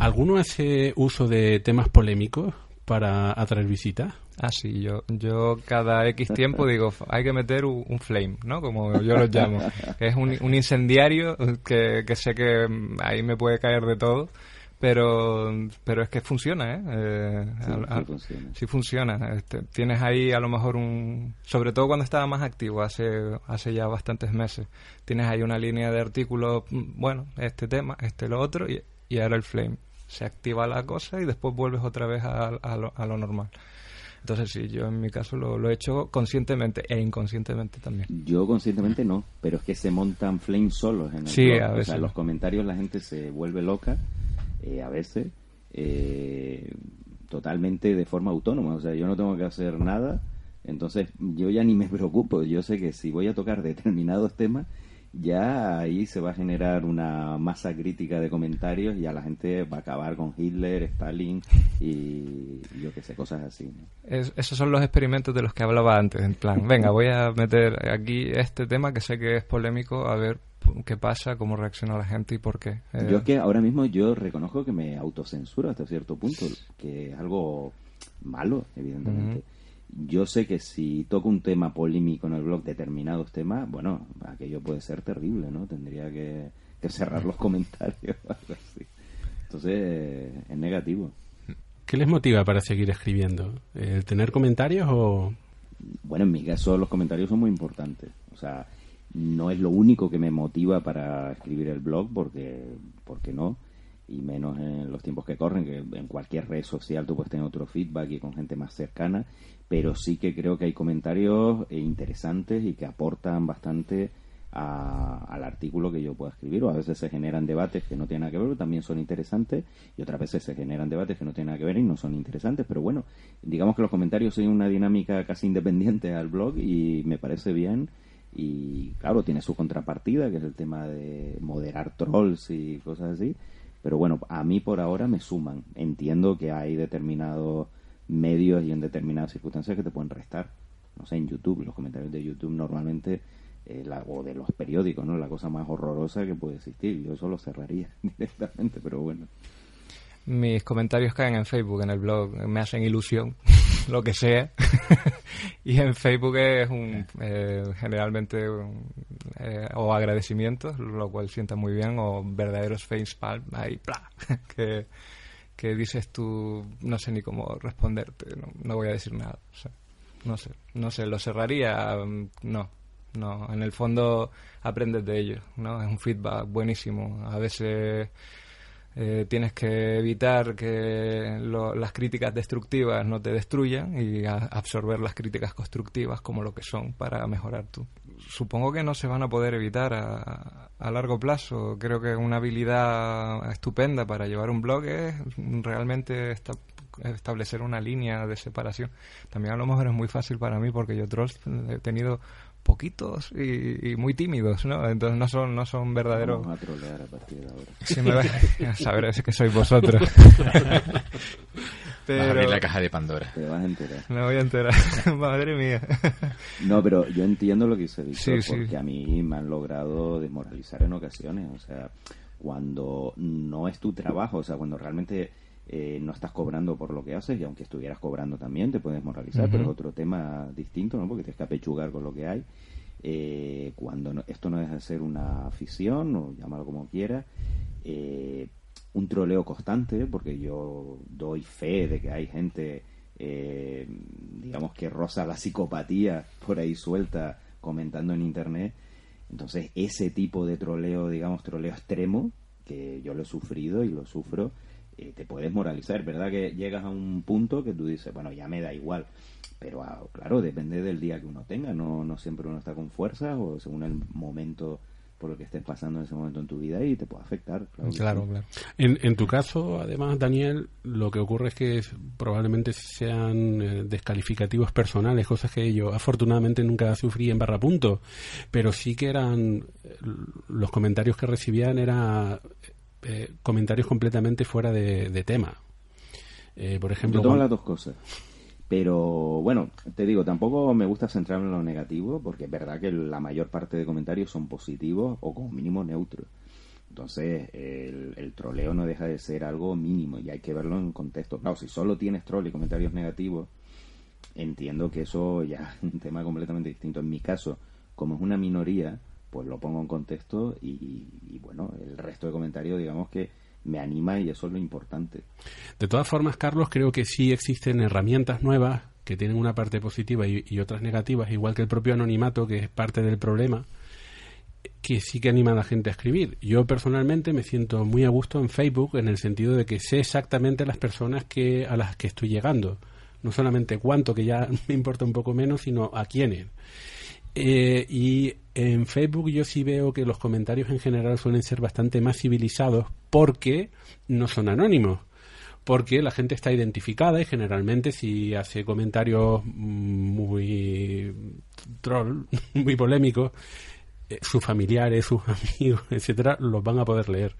¿Alguno hace uso de temas polémicos para atraer visitas? Ah, sí, yo, yo cada X tiempo digo, hay que meter un, flame, ¿no? Como yo lo llamo. Que es un, un incendiario que, que, sé que mm, ahí me puede caer de todo. Pero, pero es que funciona, ¿eh? eh sí, funciona. Sí funciona. Este, tienes ahí a lo mejor un... Sobre todo cuando estaba más activo, hace, hace ya bastantes meses. Tienes ahí una línea de artículos, mm, bueno, este tema, este lo otro, y, y ahora el flame. Se activa la cosa y después vuelves otra vez a, a, lo, a lo normal. Entonces sí, yo en mi caso lo, he hecho conscientemente e inconscientemente también. Yo conscientemente no, pero es que se montan flames solos en el Sí, a veces. en los comentarios la gente se vuelve loca eh, a veces, eh, totalmente de forma autónoma. O sea, yo no tengo que hacer nada, entonces yo ya ni me preocupo. Yo sé que si voy a tocar determinados temas, ya ahí se va a generar una masa crítica de comentarios y a la gente va a acabar con Hitler, Stalin y yo qué sé, cosas así. esos son los experimentos de los que hablaba antes, en plan, venga, voy a meter aquí este tema que sé que es polémico, a ver qué pasa, cómo reacciona la gente y por qué. Eh, yo es que ahora mismo yo reconozco que me autocensuro hasta cierto punto, que es algo malo, evidentemente yo sé que si toco un tema polémico en el blog, determinados temas, bueno, aquello puede ser terrible, ¿no? Tendría que, cerrar los comentarios o algo así. Entonces, es negativo. ¿Qué les motiva para seguir escribiendo? ¿El tener comentarios o...? Bueno, en mi caso los comentarios son muy importantes. O sea, no es lo único que me motiva para escribir el blog, porque, porque no y menos en los tiempos que corren, que en cualquier red social tú puedes tener otro feedback y con gente más cercana, pero sí que creo que hay comentarios eh, interesantes y que aportan bastante al artículo que yo pueda escribir, o a veces se generan debates que no tienen nada que ver, pero también son interesantes, y otras veces se generan debates que no tienen nada que ver y no son interesantes, pero bueno, digamos que los comentarios son una dinámica casi independiente al blog y me parece bien, y claro, tiene su contrapartida, que es el tema de moderar trolls y cosas así, pero bueno, a mí por ahora me suman. Entiendo que hay determinados medios y en determinadas circunstancias que te pueden restar. No sé, en YouTube, los comentarios de YouTube normalmente, eh, o de los periódicos, ¿no? La cosa más horrorosa que puede existir. Yo eso lo cerraría directamente, pero bueno. Mis comentarios caen en Facebook, en el blog, me hacen ilusión, lo que sea. y en Facebook es un, eh, generalmente eh, o agradecimientos, lo cual sienta muy bien, o verdaderos facepalm, ahí, que, que dices tú, no sé ni cómo responderte, no, voy a decir nada. no sé, no sé, lo cerraría, mm, no, no, en el fondo aprendes de ello, ¿no? Es un feedback buenísimo. A veces eh, tienes que evitar que las críticas destructivas no te destruyan y absorber las críticas constructivas como lo que son para mejorar tú. Supongo que no se van a poder evitar a, a largo plazo. Creo que una habilidad estupenda para llevar un blog es realmente establecer una línea de separación. También a lo mejor es muy fácil para mí porque yo trolls he tenido poquitos y, muy tímidos, ¿no? Entonces no son, no son verdaderos... Vamos a trolear a partir de ahora. Sí, me va a saber es que sois vosotros. Pero... Vas a abrir la caja de Pandora. Te vas a enterar. Me voy a enterar. Madre mía. no, pero yo entiendo lo que dice Víctor, porque a mí me han logrado desmoralizar en ocasiones. O sea, cuando no es tu trabajo, o sea, cuando realmente eh, no estás cobrando por lo que haces y aunque estuvieras cobrando también te puedes moralizar, pero es otro tema distinto, ¿no? Porque tienes que apechugar con lo que hay. Eh, cuando esto no deja de ser una afición, o llámalo como quiera, eh, un troleo constante, porque yo doy fe de que hay gente, digamos, que roza la psicopatía por ahí suelta comentando en internet. Entonces, ese tipo de troleo, digamos, troleo extremo, que yo lo he sufrido y lo sufro, eh, te puedes moralizar, ¿verdad? Que llegas a un punto que tú dices, bueno, ya me da igual. Pero ah, claro, depende del día que uno tenga, no, no siempre uno está con fuerza o según el momento por lo que estés pasando en ese momento en tu vida y te puede afectar. Claro, claro. En, en, tu caso, además, Daniel, lo que ocurre es que probablemente sean eh, descalificativos personales, cosas que yo afortunadamente nunca sufrí en barra punto, pero sí que eran, eh, los comentarios que recibían era eh, comentarios completamente fuera de, tema. Eh, por ejemplo, Yo tomo las dos cosas. Pero bueno, te digo, tampoco me gusta centrarme en lo negativo, porque es verdad que la mayor parte de comentarios son positivos o como mínimo neutros. Entonces, el, el, troleo no deja de ser algo mínimo y hay que verlo en contexto. Claro, si solo tienes troll y comentarios negativos, entiendo que eso ya es un tema completamente distinto. En mi caso, como es una minoría, pues lo pongo en contexto y, bueno, el resto de comentarios digamos que me anima y eso es lo importante. De todas formas, Carlos, creo que sí existen herramientas nuevas que tienen una parte positiva y, otras negativas, igual que el propio anonimato, que es parte del problema, que sí que anima a la gente a escribir. Yo personalmente me siento muy a gusto en Facebook en el sentido de que sé exactamente las personas que a las que estoy llegando. No solamente cuánto, que ya me importa un poco menos, sino a quiénes Eh, y en Facebook yo sí veo que los comentarios en general suelen ser bastante más civilizados porque no son anónimos. Porque la gente está identificada y generalmente si hace comentarios muy troll, muy polémicos, eh, sus familiares, sus amigos, etcétera, los van a poder leer.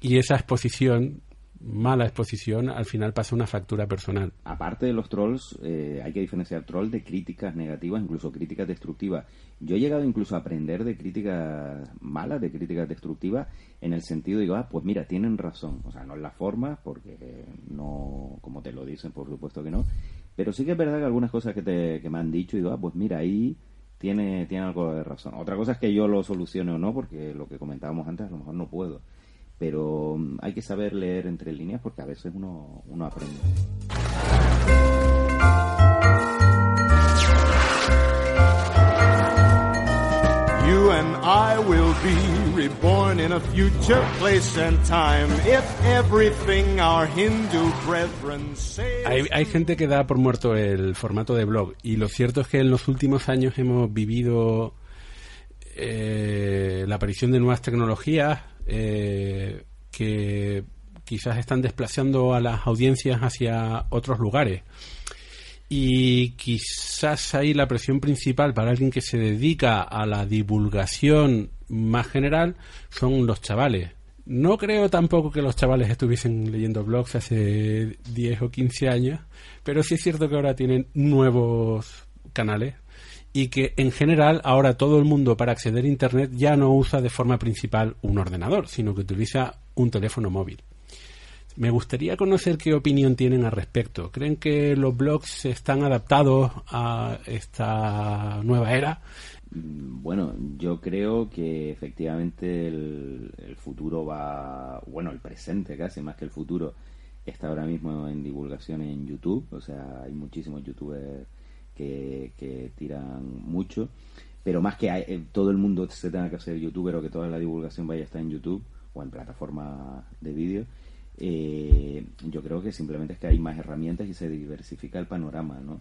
Y esa exposición mala exposición, al final pasa una factura personal. Aparte de los trolls, eh, hay que diferenciar troll de críticas negativas, incluso críticas destructivas. Yo he llegado incluso a aprender de críticas malas, de críticas destructivas, en el sentido de, digo, ah, pues mira, tienen razón. O sea, no en la forma, porque no, como te lo dicen, por supuesto que no. Pero sí que es verdad que algunas cosas que, te, que me han dicho, digo, ah, pues mira, ahí tiene, tiene algo de razón. Otra cosa es que yo lo solucione o no, porque lo que comentábamos antes, a lo mejor no puedo pero mm, hay que saber leer entre líneas porque a veces uno, uno aprende. You and I will be reborn in a future place and time if everything our Hindu brethren say. Hay, hay gente que da por muerto el formato de blog y lo cierto es que en los últimos años hemos vivido eh, la aparición de nuevas tecnologías, eh, que quizás están desplazando a las audiencias hacia otros lugares. Y quizás ahí la presión principal para alguien que se dedica a la divulgación más general son los chavales. No creo tampoco que los chavales estuviesen leyendo blogs hace 10 o 15 años, pero sí es cierto que ahora tienen nuevos canales y que en general ahora todo el mundo para acceder a Internet ya no usa de forma principal un ordenador, sino que utiliza un teléfono móvil. Me gustaría conocer qué opinión tienen al respecto. ¿Creen que los blogs están adaptados a esta nueva era? Bueno, yo creo que efectivamente el, futuro va, bueno, el presente casi más que el futuro está ahora mismo en divulgación en YouTube. O sea, hay muchísimos youtubers que, tiran mucho, pero más que eh, todo el mundo se tenga que hacer youtuber o que toda la divulgación vaya a estar en YouTube o en plataformas de vídeo, eh, yo creo que simplemente es que hay más herramientas y se diversifica el panorama, ¿no?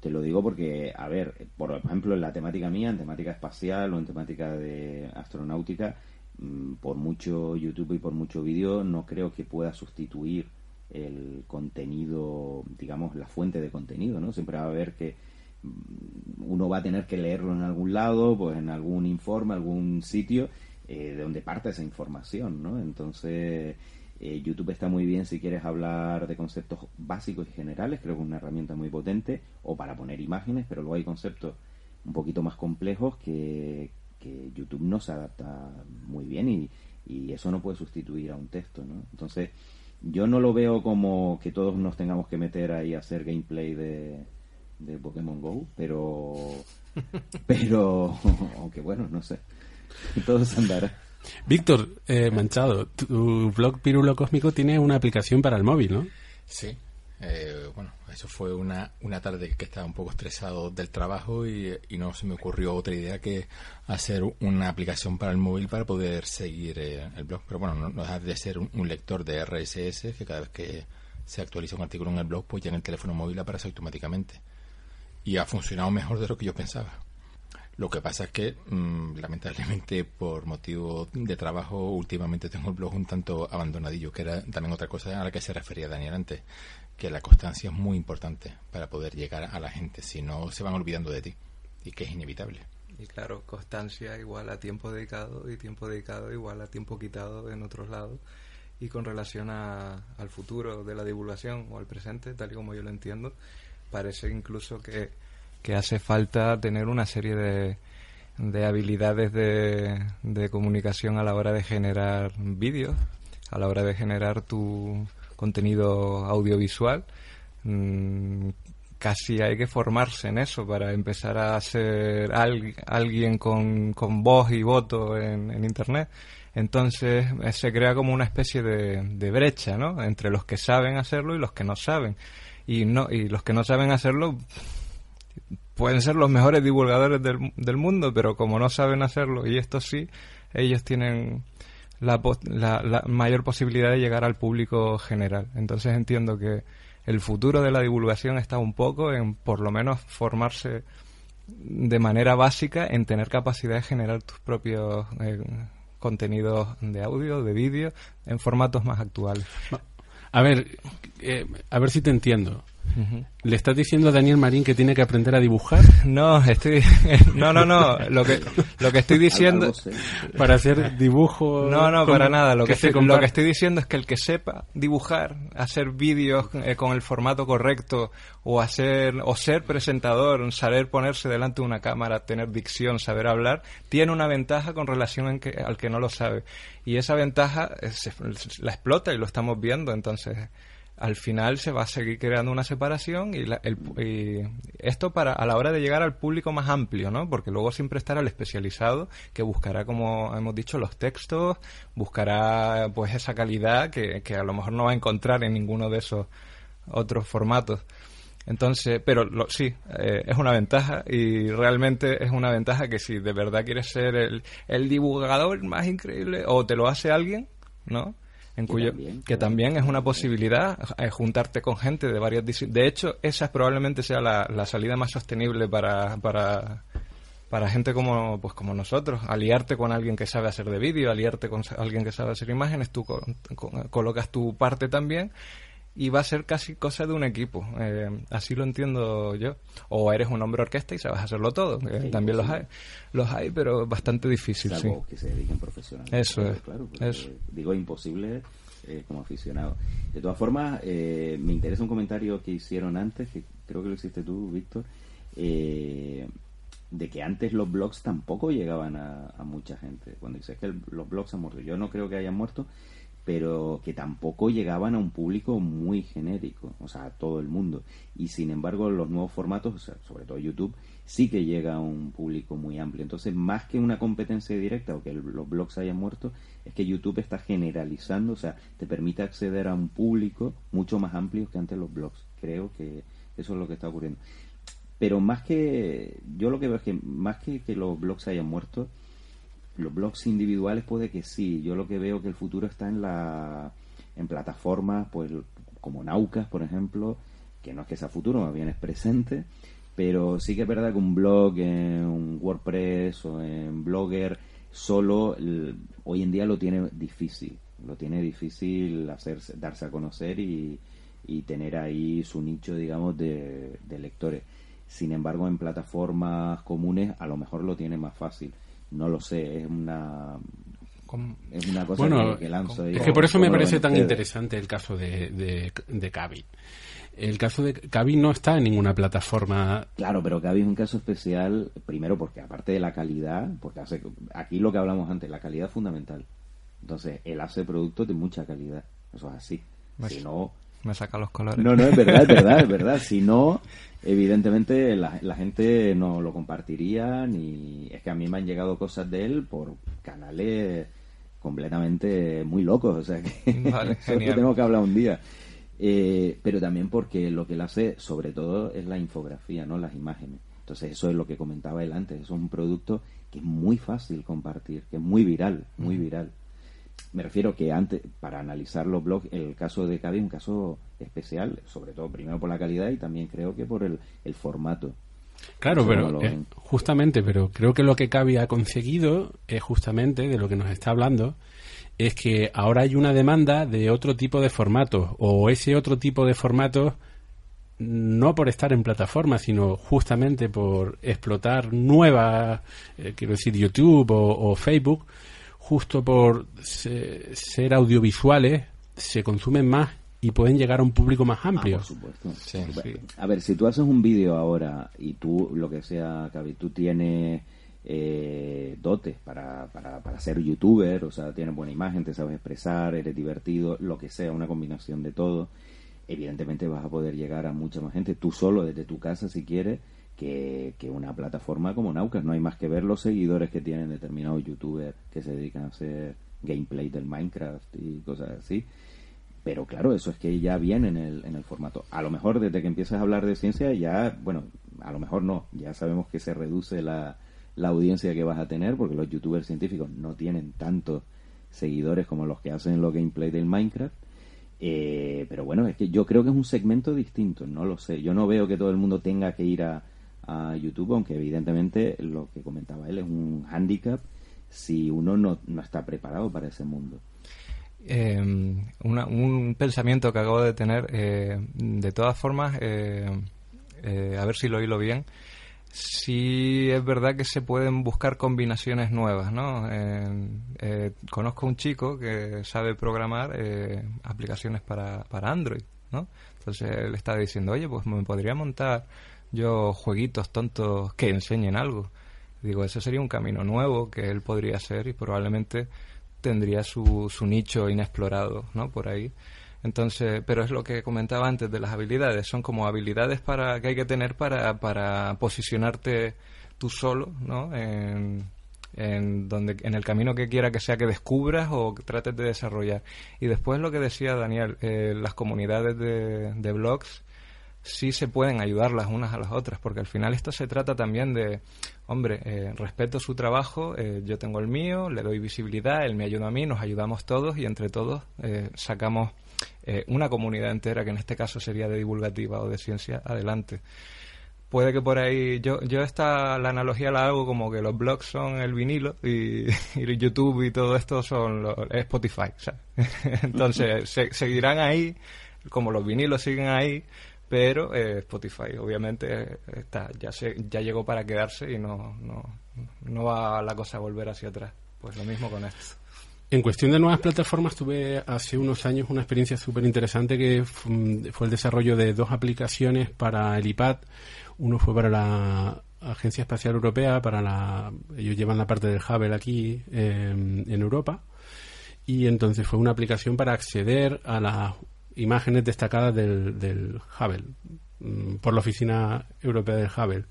Te lo digo porque, a ver, por ejemplo, en la temática mía, en temática espacial o en temática de astronáutica, mm, por mucho YouTube y por mucho vídeo, no creo que pueda sustituir el contenido, digamos, la fuente de contenido, ¿no? Siempre va a haber que mm, uno va a tener que leerlo en algún lado, pues en algún informe, algún sitio, eh, de donde parte esa información, ¿no? Entonces, eh, YouTube está muy bien si quieres hablar de conceptos básicos y generales, creo que es una herramienta muy potente, o para poner imágenes, pero luego hay conceptos un poquito más complejos que, que YouTube no se adapta muy bien y, y eso no puede sustituir a un texto, ¿no? Entonces, yo no lo veo como que todos nos tengamos que meter ahí a hacer gameplay de, de Pokémon Go, pero pero aunque bueno, no sé. Todo se andará. Víctor, eh, Manchado, tu blog Pirulo Cósmico tiene una aplicación para el móvil, ¿no? Sí, eh, bueno, eso fue una, una tarde que estaba un poco estresado del trabajo y, no se me ocurrió otra idea que hacer una aplicación para el móvil para poder seguir eh, el blog. Pero bueno, no, deja de ser un, lector de RSS que cada vez que se actualiza un artículo en el blog, pues ya en el teléfono móvil aparece automáticamente. Y ha funcionado mejor de lo que yo pensaba. Lo que pasa es que, mm, lamentablemente, por motivo de trabajo, últimamente tengo el blog un tanto abandonadillo, que era también otra cosa a la que se refería Daniel antes que la constancia es muy importante para poder llegar a la gente, si no se van olvidando de ti y que es inevitable. Y claro, constancia igual a tiempo dedicado y tiempo dedicado igual a tiempo quitado en otros lados. Y con relación al futuro de la divulgación o al presente, tal y como yo lo entiendo, parece incluso que, que hace falta tener una serie de, de habilidades de, de comunicación a la hora de generar vídeos, a la hora de generar tu, contenido audiovisual. Mm, casi hay que formarse en eso para empezar a ser alguien con, voz y voto en, Internet. Entonces eh, se crea como una especie de, de, brecha ¿no? entre los que saben hacerlo y los que no saben. Y, no, y los que no saben hacerlo pueden ser los mejores divulgadores del, del mundo, pero como no saben hacerlo, y esto sí, ellos tienen la, mayor posibilidad de llegar al público general. Entonces entiendo que el futuro de la divulgación está un poco en por lo menos formarse de manera básica en tener capacidad de generar tus propios eh, contenidos de audio, de vídeo, en formatos más actuales. A ver, eh, a ver si te entiendo. ¿Le estás diciendo a Daniel Marín que tiene que aprender a dibujar? No, estoy no, no, no, lo que lo que estoy diciendo para hacer dibujo No, no, para nada, lo que, estoy, lo que estoy diciendo es que el que sepa dibujar, hacer vídeos eh, con el formato correcto o hacer o ser presentador, saber ponerse delante de una cámara, tener dicción, saber hablar, tiene una ventaja con relación al que no lo sabe. Y esa ventaja eh, la explota y lo estamos viendo, entonces al final se va a seguir creando una separación y, esto para a la hora de llegar al público más amplio, ¿no? Porque luego siempre estará el especializado que buscará, como hemos dicho, los textos, buscará pues esa calidad que, a lo mejor no va a encontrar en ninguno de esos otros formatos. Entonces, pero sí, eh, es una ventaja y realmente es una ventaja que si de verdad quieres ser el, el divulgador más increíble o te lo hace alguien, ¿no? En que cuyo también, que también es una posibilidad eh, juntarte con gente de varias de hecho esa probablemente sea la, la salida más sostenible para, para para gente como pues como nosotros. Aliarte con alguien que sabe hacer de vídeo aliarte con alguien que sabe hacer imágenes tú colocas tu parte también y va a ser casi cosa de un equipo. Eh, así lo entiendo yo. O eres un hombre orquesta y sabes hacerlo todo. también los hay. Los hay, pero bastante difícil. Salvo que se dediquen profesionalmente. Eso es. Claro, Digo imposible eh, como aficionado. De todas formas, eh, me interesa un comentario que hicieron antes, que creo que lo hiciste tú, Víctor, de que antes los blogs tampoco llegaban a, mucha gente. Cuando dices que los blogs han muerto, yo no creo que hayan muerto, pero que tampoco llegaban a un público muy genérico, o sea, a todo el mundo. Y sin embargo, los nuevos formatos, sobre todo YouTube, sí que llega a un público muy amplio. Entonces, más que una competencia directa o que los blogs hayan muerto, es que YouTube está generalizando, o sea, te permite acceder a un público mucho más amplio que antes los blogs. Creo que eso es lo que está ocurriendo. Pero más que, yo lo que veo es que más que que los blogs hayan muerto, los blogs individuales puede que sí. Yo lo que veo que el futuro está en la en plataformas pues como Naucas, por ejemplo, que no es que sea futuro, más bien es presente, pero sí que es verdad que un blog en WordPress o en Blogger solo hoy en día lo tiene difícil, lo tiene difícil hacerse, darse a conocer y, y tener ahí su nicho, digamos, de, de lectores. Sin embargo, en plataformas comunes a lo mejor lo tiene más fácil no lo sé, es una es una cosa que, lanzo Es que por eso me parece tan interesante el caso de, de, de Cavi. El caso de Cavi no está en ninguna plataforma. Claro, pero Cavi es un caso especial, primero porque aparte de la calidad, porque hace, aquí lo que hablamos antes, la calidad es fundamental. Entonces, él hace productos de mucha calidad. Eso es así. si no, me saca los colores. No, no, es verdad, es verdad, es verdad. Si no, evidentemente la, la, gente no lo compartiría, ni... Es que a mí me han llegado cosas de él por canales completamente muy locos, o sea que, vale, que tengo que hablar un día. Eh, pero también porque lo que él hace, sobre todo, es la infografía, ¿no? Las imágenes. Entonces, eso es lo que comentaba él antes. Eso es un producto que es muy fácil compartir, que es muy viral, muy viral me refiero que antes, para analizar los blogs, el caso de Cavi es un caso especial, sobre todo primero por la calidad y también creo que por el, el formato. Claro, pero eh, justamente, pero creo que lo que Cavi ha conseguido es justamente de lo que nos está hablando, es que ahora hay una demanda de otro tipo de formatos, o ese otro tipo de formatos no por estar en plataforma, sino justamente por explotar nuevas, eh, quiero decir, YouTube o Facebook, justo por ser audiovisuales, se consumen más y pueden llegar a un público más amplio. Ah, por supuesto. A ver, si tú haces un vídeo ahora y tú, lo que sea, Cavi, tú tienes eh, dotes para, para, para ser youtuber, o sea, tienes buena imagen, te sabes expresar, eres divertido, lo que sea, una combinación de todo, evidentemente vas a poder llegar a mucha más gente, tú solo desde tu casa si quieres, que, una plataforma como Naucas. No hay más que ver los seguidores que tienen determinados youtubers que se dedican a hacer gameplay del Minecraft y cosas así. Pero claro, eso es que ya viene en el, en el formato. A lo mejor desde que empiezas a hablar de ciencia ya, bueno, a lo mejor no, ya sabemos que se reduce la, la audiencia que vas a tener porque los youtubers científicos no tienen tantos seguidores como los que hacen los gameplay del Minecraft eh, pero bueno, es que yo creo que es un segmento distinto, no lo sé. Yo no veo que todo el mundo tenga que ir a, a YouTube, aunque evidentemente lo que comentaba él es un hándicap si uno no, no está preparado para ese mundo. Eh, un pensamiento que acabo de tener, eh, de todas formas, eh, a ver si lo hilo bien, sí es verdad que se pueden buscar combinaciones nuevas, ¿no? conozco un chico que sabe programar aplicaciones para, para Android, ¿no? Entonces él está diciendo, oye, pues me podría montar yo jueguitos tontos que enseñen algo. Digo, ese sería un camino nuevo que él podría hacer y probablemente tendría su, su nicho inexplorado, ¿no? Por ahí. Entonces, pero es lo que comentaba antes de las habilidades, son como habilidades para que hay que tener para, para posicionarte tú solo, ¿no? En, en donde en el camino que quiera que sea que descubras o que trates de desarrollar. Y después lo que decía Daniel, eh, las comunidades de, de blogs sí se pueden ayudar las unas a las otras, porque al final esto se trata también de, hombre, eh, respeto su trabajo, eh, yo tengo el mío, le doy visibilidad, él me ayuda a mí, nos ayudamos todos y entre todos eh, sacamos una comunidad entera, que en este caso sería de divulgativa o de ciencia, adelante. Puede que por ahí, yo, yo esta, la analogía la hago como que los blogs son el vinilo y, YouTube y todo esto son Spotify. Entonces, seguirán ahí, como los vinilos siguen ahí, pero eh, Spotify obviamente está ya se, ya llegó para quedarse y no, no, no va la cosa a volver hacia atrás. Pues lo mismo con esto. En cuestión de nuevas plataformas tuve hace unos años una experiencia súper interesante que fue el desarrollo de dos aplicaciones para el iPad. Uno fue para la Agencia Espacial Europea para la ellos llevan la parte del Hubble aquí en Europa. Y entonces fue una aplicación para acceder a la imágenes destacadas del, del Hubble, mm, por la Oficina Europea del Hubble.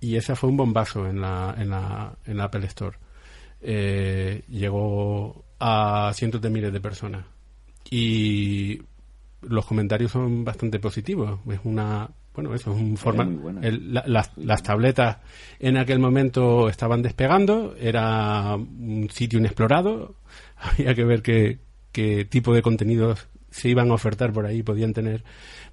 Y esa fue un bombazo en la, en la, en la Apple Store. Eh, llegó a cientos de miles de personas. Y los comentarios son bastante positivos. Es una, bueno, eso es un formato. las, las, tabletas en aquel momento estaban despegando, era un sitio inexplorado, había que ver qué, qué tipo de contenidos se iban a ofertar por ahí podían tener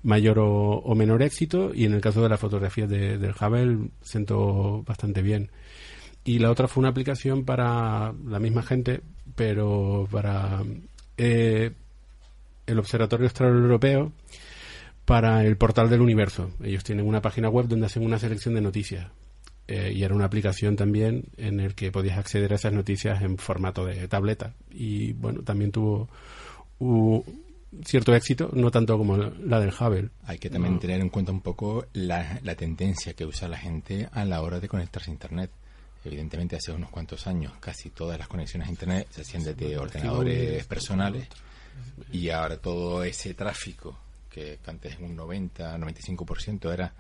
mayor o, menor éxito y en el caso de la fotografía de, del Hubble sentó bastante bien. Y la otra fue una aplicación para la misma gente pero para eh, el Observatorio Austral Europeo para el portal del universo. Ellos tienen una página web donde hacen una selección de noticias eh, y era una aplicación también en el que podías acceder a esas noticias en formato de tableta. Y bueno también tuvo cierto éxito, no tanto como la del Hubble. Hay que también tener en cuenta un poco la, la, tendencia que usa la gente a la hora de conectarse a Internet. Evidentemente, hace unos cuantos años casi todas las conexiones a Internet se hacían desde ordenadores personales y ahora todo ese tráfico, que antes un 90, 95% era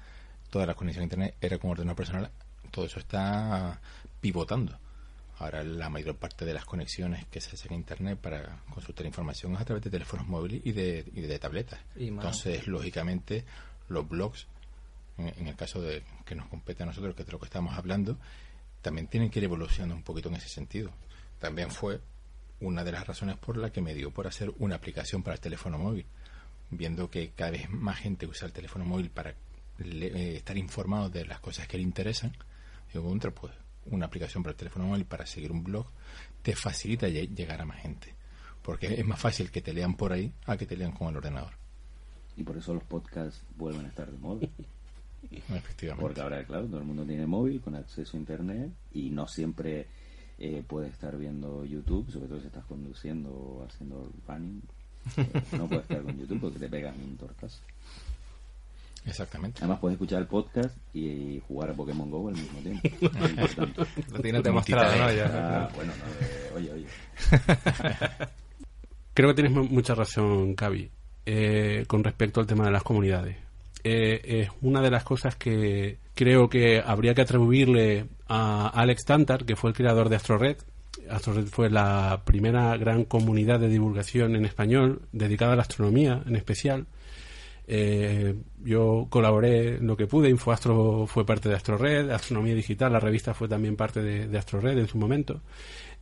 todas las conexiones a Internet era con ordenador personal, todo eso está pivotando Ahora la mayor parte de las conexiones que se hacen a Internet para consultar información es a través de teléfonos móviles y de, y de tabletas. Entonces, lógicamente, los blogs, en, el caso de que nos compete a nosotros, que es de lo que estamos hablando, también tienen que ir evolucionando un poquito en ese sentido. También fue una de las razones por la que me dio por hacer una aplicación para el teléfono móvil, viendo que cada vez más gente usa el teléfono móvil para eh, estar informado de las cosas que le interesan. Digo, contra, pues una aplicación para el teléfono móvil para seguir un blog, te facilita llegar a más gente. Porque es más fácil que te lean por ahí a que te lean con el ordenador. Y por eso los podcasts vuelven a estar de moda. Efectivamente. Porque ahora, claro, todo el mundo tiene móvil con acceso a Internet y no siempre eh, puedes estar viendo YouTube, sobre todo si estás conduciendo o haciendo running. Eh, no puedes estar con YouTube porque te pegan un tortazo. Exactamente. Además puedes escuchar el podcast y jugar a Pokémon GO al mismo tiempo. Lo tienes demostrado, ¿no? Ah, bueno, eh, oye, oye. Creo que tienes mucha razón, Cavi, eh, con respecto al tema de las comunidades. Eh, es una de las cosas que creo que habría que atribuirle a Alex Tantar, que fue el creador de AstroRed. AstroRed fue la primera gran comunidad de divulgación en español dedicada a la astronomía en especial eh, yo colaboré en lo que pude, InfoAstro fue parte de AstroRed, Astronomía Digital, la revista fue también parte de, AstroRed en su momento.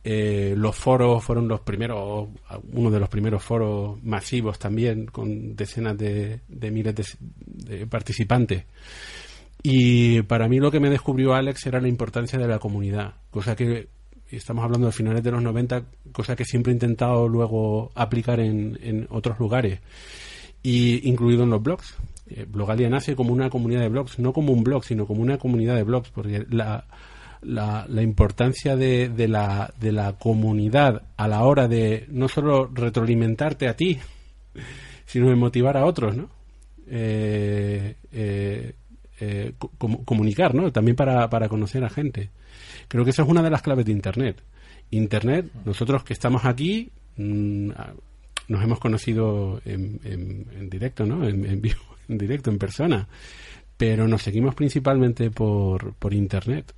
Eh, los foros fueron los primeros, uno de los primeros foros masivos también, con decenas de, miles de, participantes. Y para mí lo que me descubrió Alex era la importancia de la comunidad, cosa que estamos hablando de finales de los 90, cosa que siempre he intentado luego aplicar en otros lugares, y incluido en los blogs. Eh, Blogalia nace como una comunidad de blogs, no como un blog, sino como una comunidad de blogs, porque la, la, la importancia de, de, la, de la comunidad a la hora de no solo retroalimentarte a ti, sino de motivar a otros, ¿no? Eh, eh, eh, comunicar, ¿no? También para, para conocer a gente. Creo que esa es una de las claves de Internet. Internet, nosotros que estamos aquí, mmm, nos hemos conocido en, en, directo, ¿no? En, en, vivo, en directo, en persona. Pero nos seguimos principalmente por, por Internet.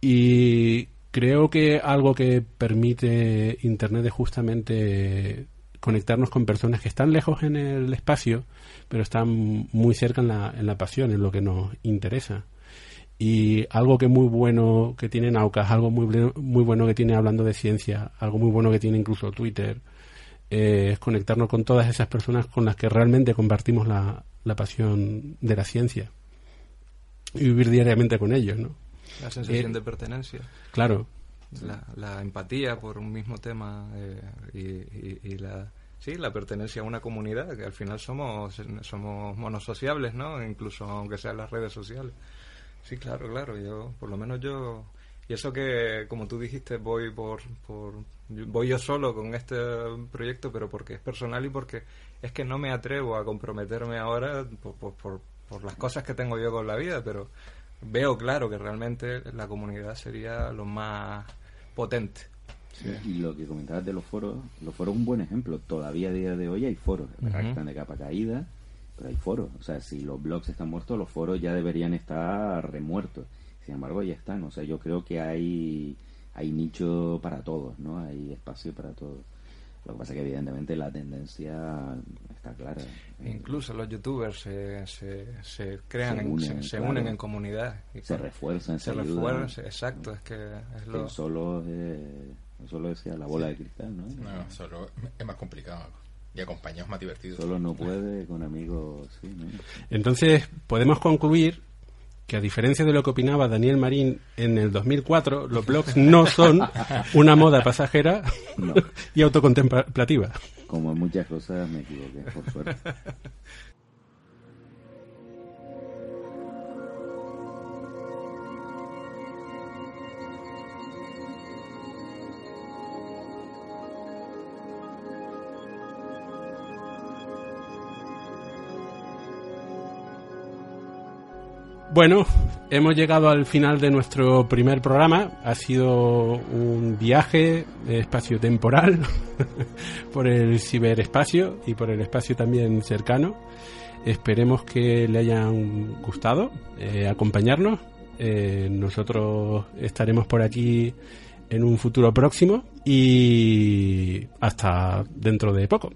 Y creo que algo que permite Internet es justamente conectarnos con personas que están lejos en el espacio, pero están muy cerca en la, en la pasión, en lo que nos interesa. Y algo que muy bueno que tiene Naucas, algo muy, muy bueno que tiene hablando de ciencia, algo muy bueno que tiene incluso Twitter, eh, es conectarnos con todas esas personas con las que realmente compartimos la, la pasión de la ciencia y vivir diariamente con ellos, ¿no? La sensación eh, de pertenencia. Claro. La, la, empatía por un mismo tema eh, y, y, y, la sí la pertenencia a una comunidad que al final somos somos monosociables no incluso aunque sean las redes sociales sí claro claro yo por lo menos yo y eso que como tú dijiste voy por, por voy yo solo con este proyecto pero porque es personal y porque es que no me atrevo a comprometerme ahora por, por, por, por las cosas que tengo yo con la vida pero veo claro que realmente la comunidad sería lo más potente. Sí. Y lo que comentabas de los foros, los foros un buen ejemplo. Todavía a día de hoy hay foros, uh -huh. están de capa caída, pero hay foros. O sea, si los blogs están muertos, los foros ya deberían estar remuertos. Sin embargo, ya están. O sea, yo creo que hay, hay nicho para todos, ¿no? Hay espacio para todos. Lo que pasa es que evidentemente la tendencia está clara. Incluso los youtubers se, se, se crean, se unen, en, se, claro. unen en comunidad. Y se refuerzan, se, se refuerzan, exacto. Es que es lo... solo, eh, solo decía la bola de cristal, ¿no? No, solo es más complicado. Y acompañados más divertidos. Solo no puede con amigos, sí, ¿no? Entonces, podemos concluir que a diferencia de lo que opinaba Daniel Marín en el 2004, los blogs no son una moda pasajera no. y autocontemplativa. Como en muchas cosas me equivoqué, por suerte. Bueno, hemos llegado al final de nuestro primer programa. Ha sido un viaje espacio-temporal por el ciberespacio y por el espacio también cercano. Esperemos que le hayan gustado eh, acompañarnos. Eh, nosotros estaremos por aquí en un futuro próximo y hasta dentro de poco.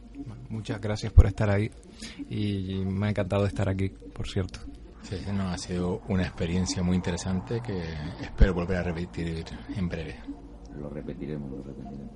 Muchas gracias por estar ahí y me ha encantado estar aquí, por cierto. Sí, no, ha sido una experiencia muy interesante que espero volver a repetir en breve. Lo repetiremos, lo repetiremos.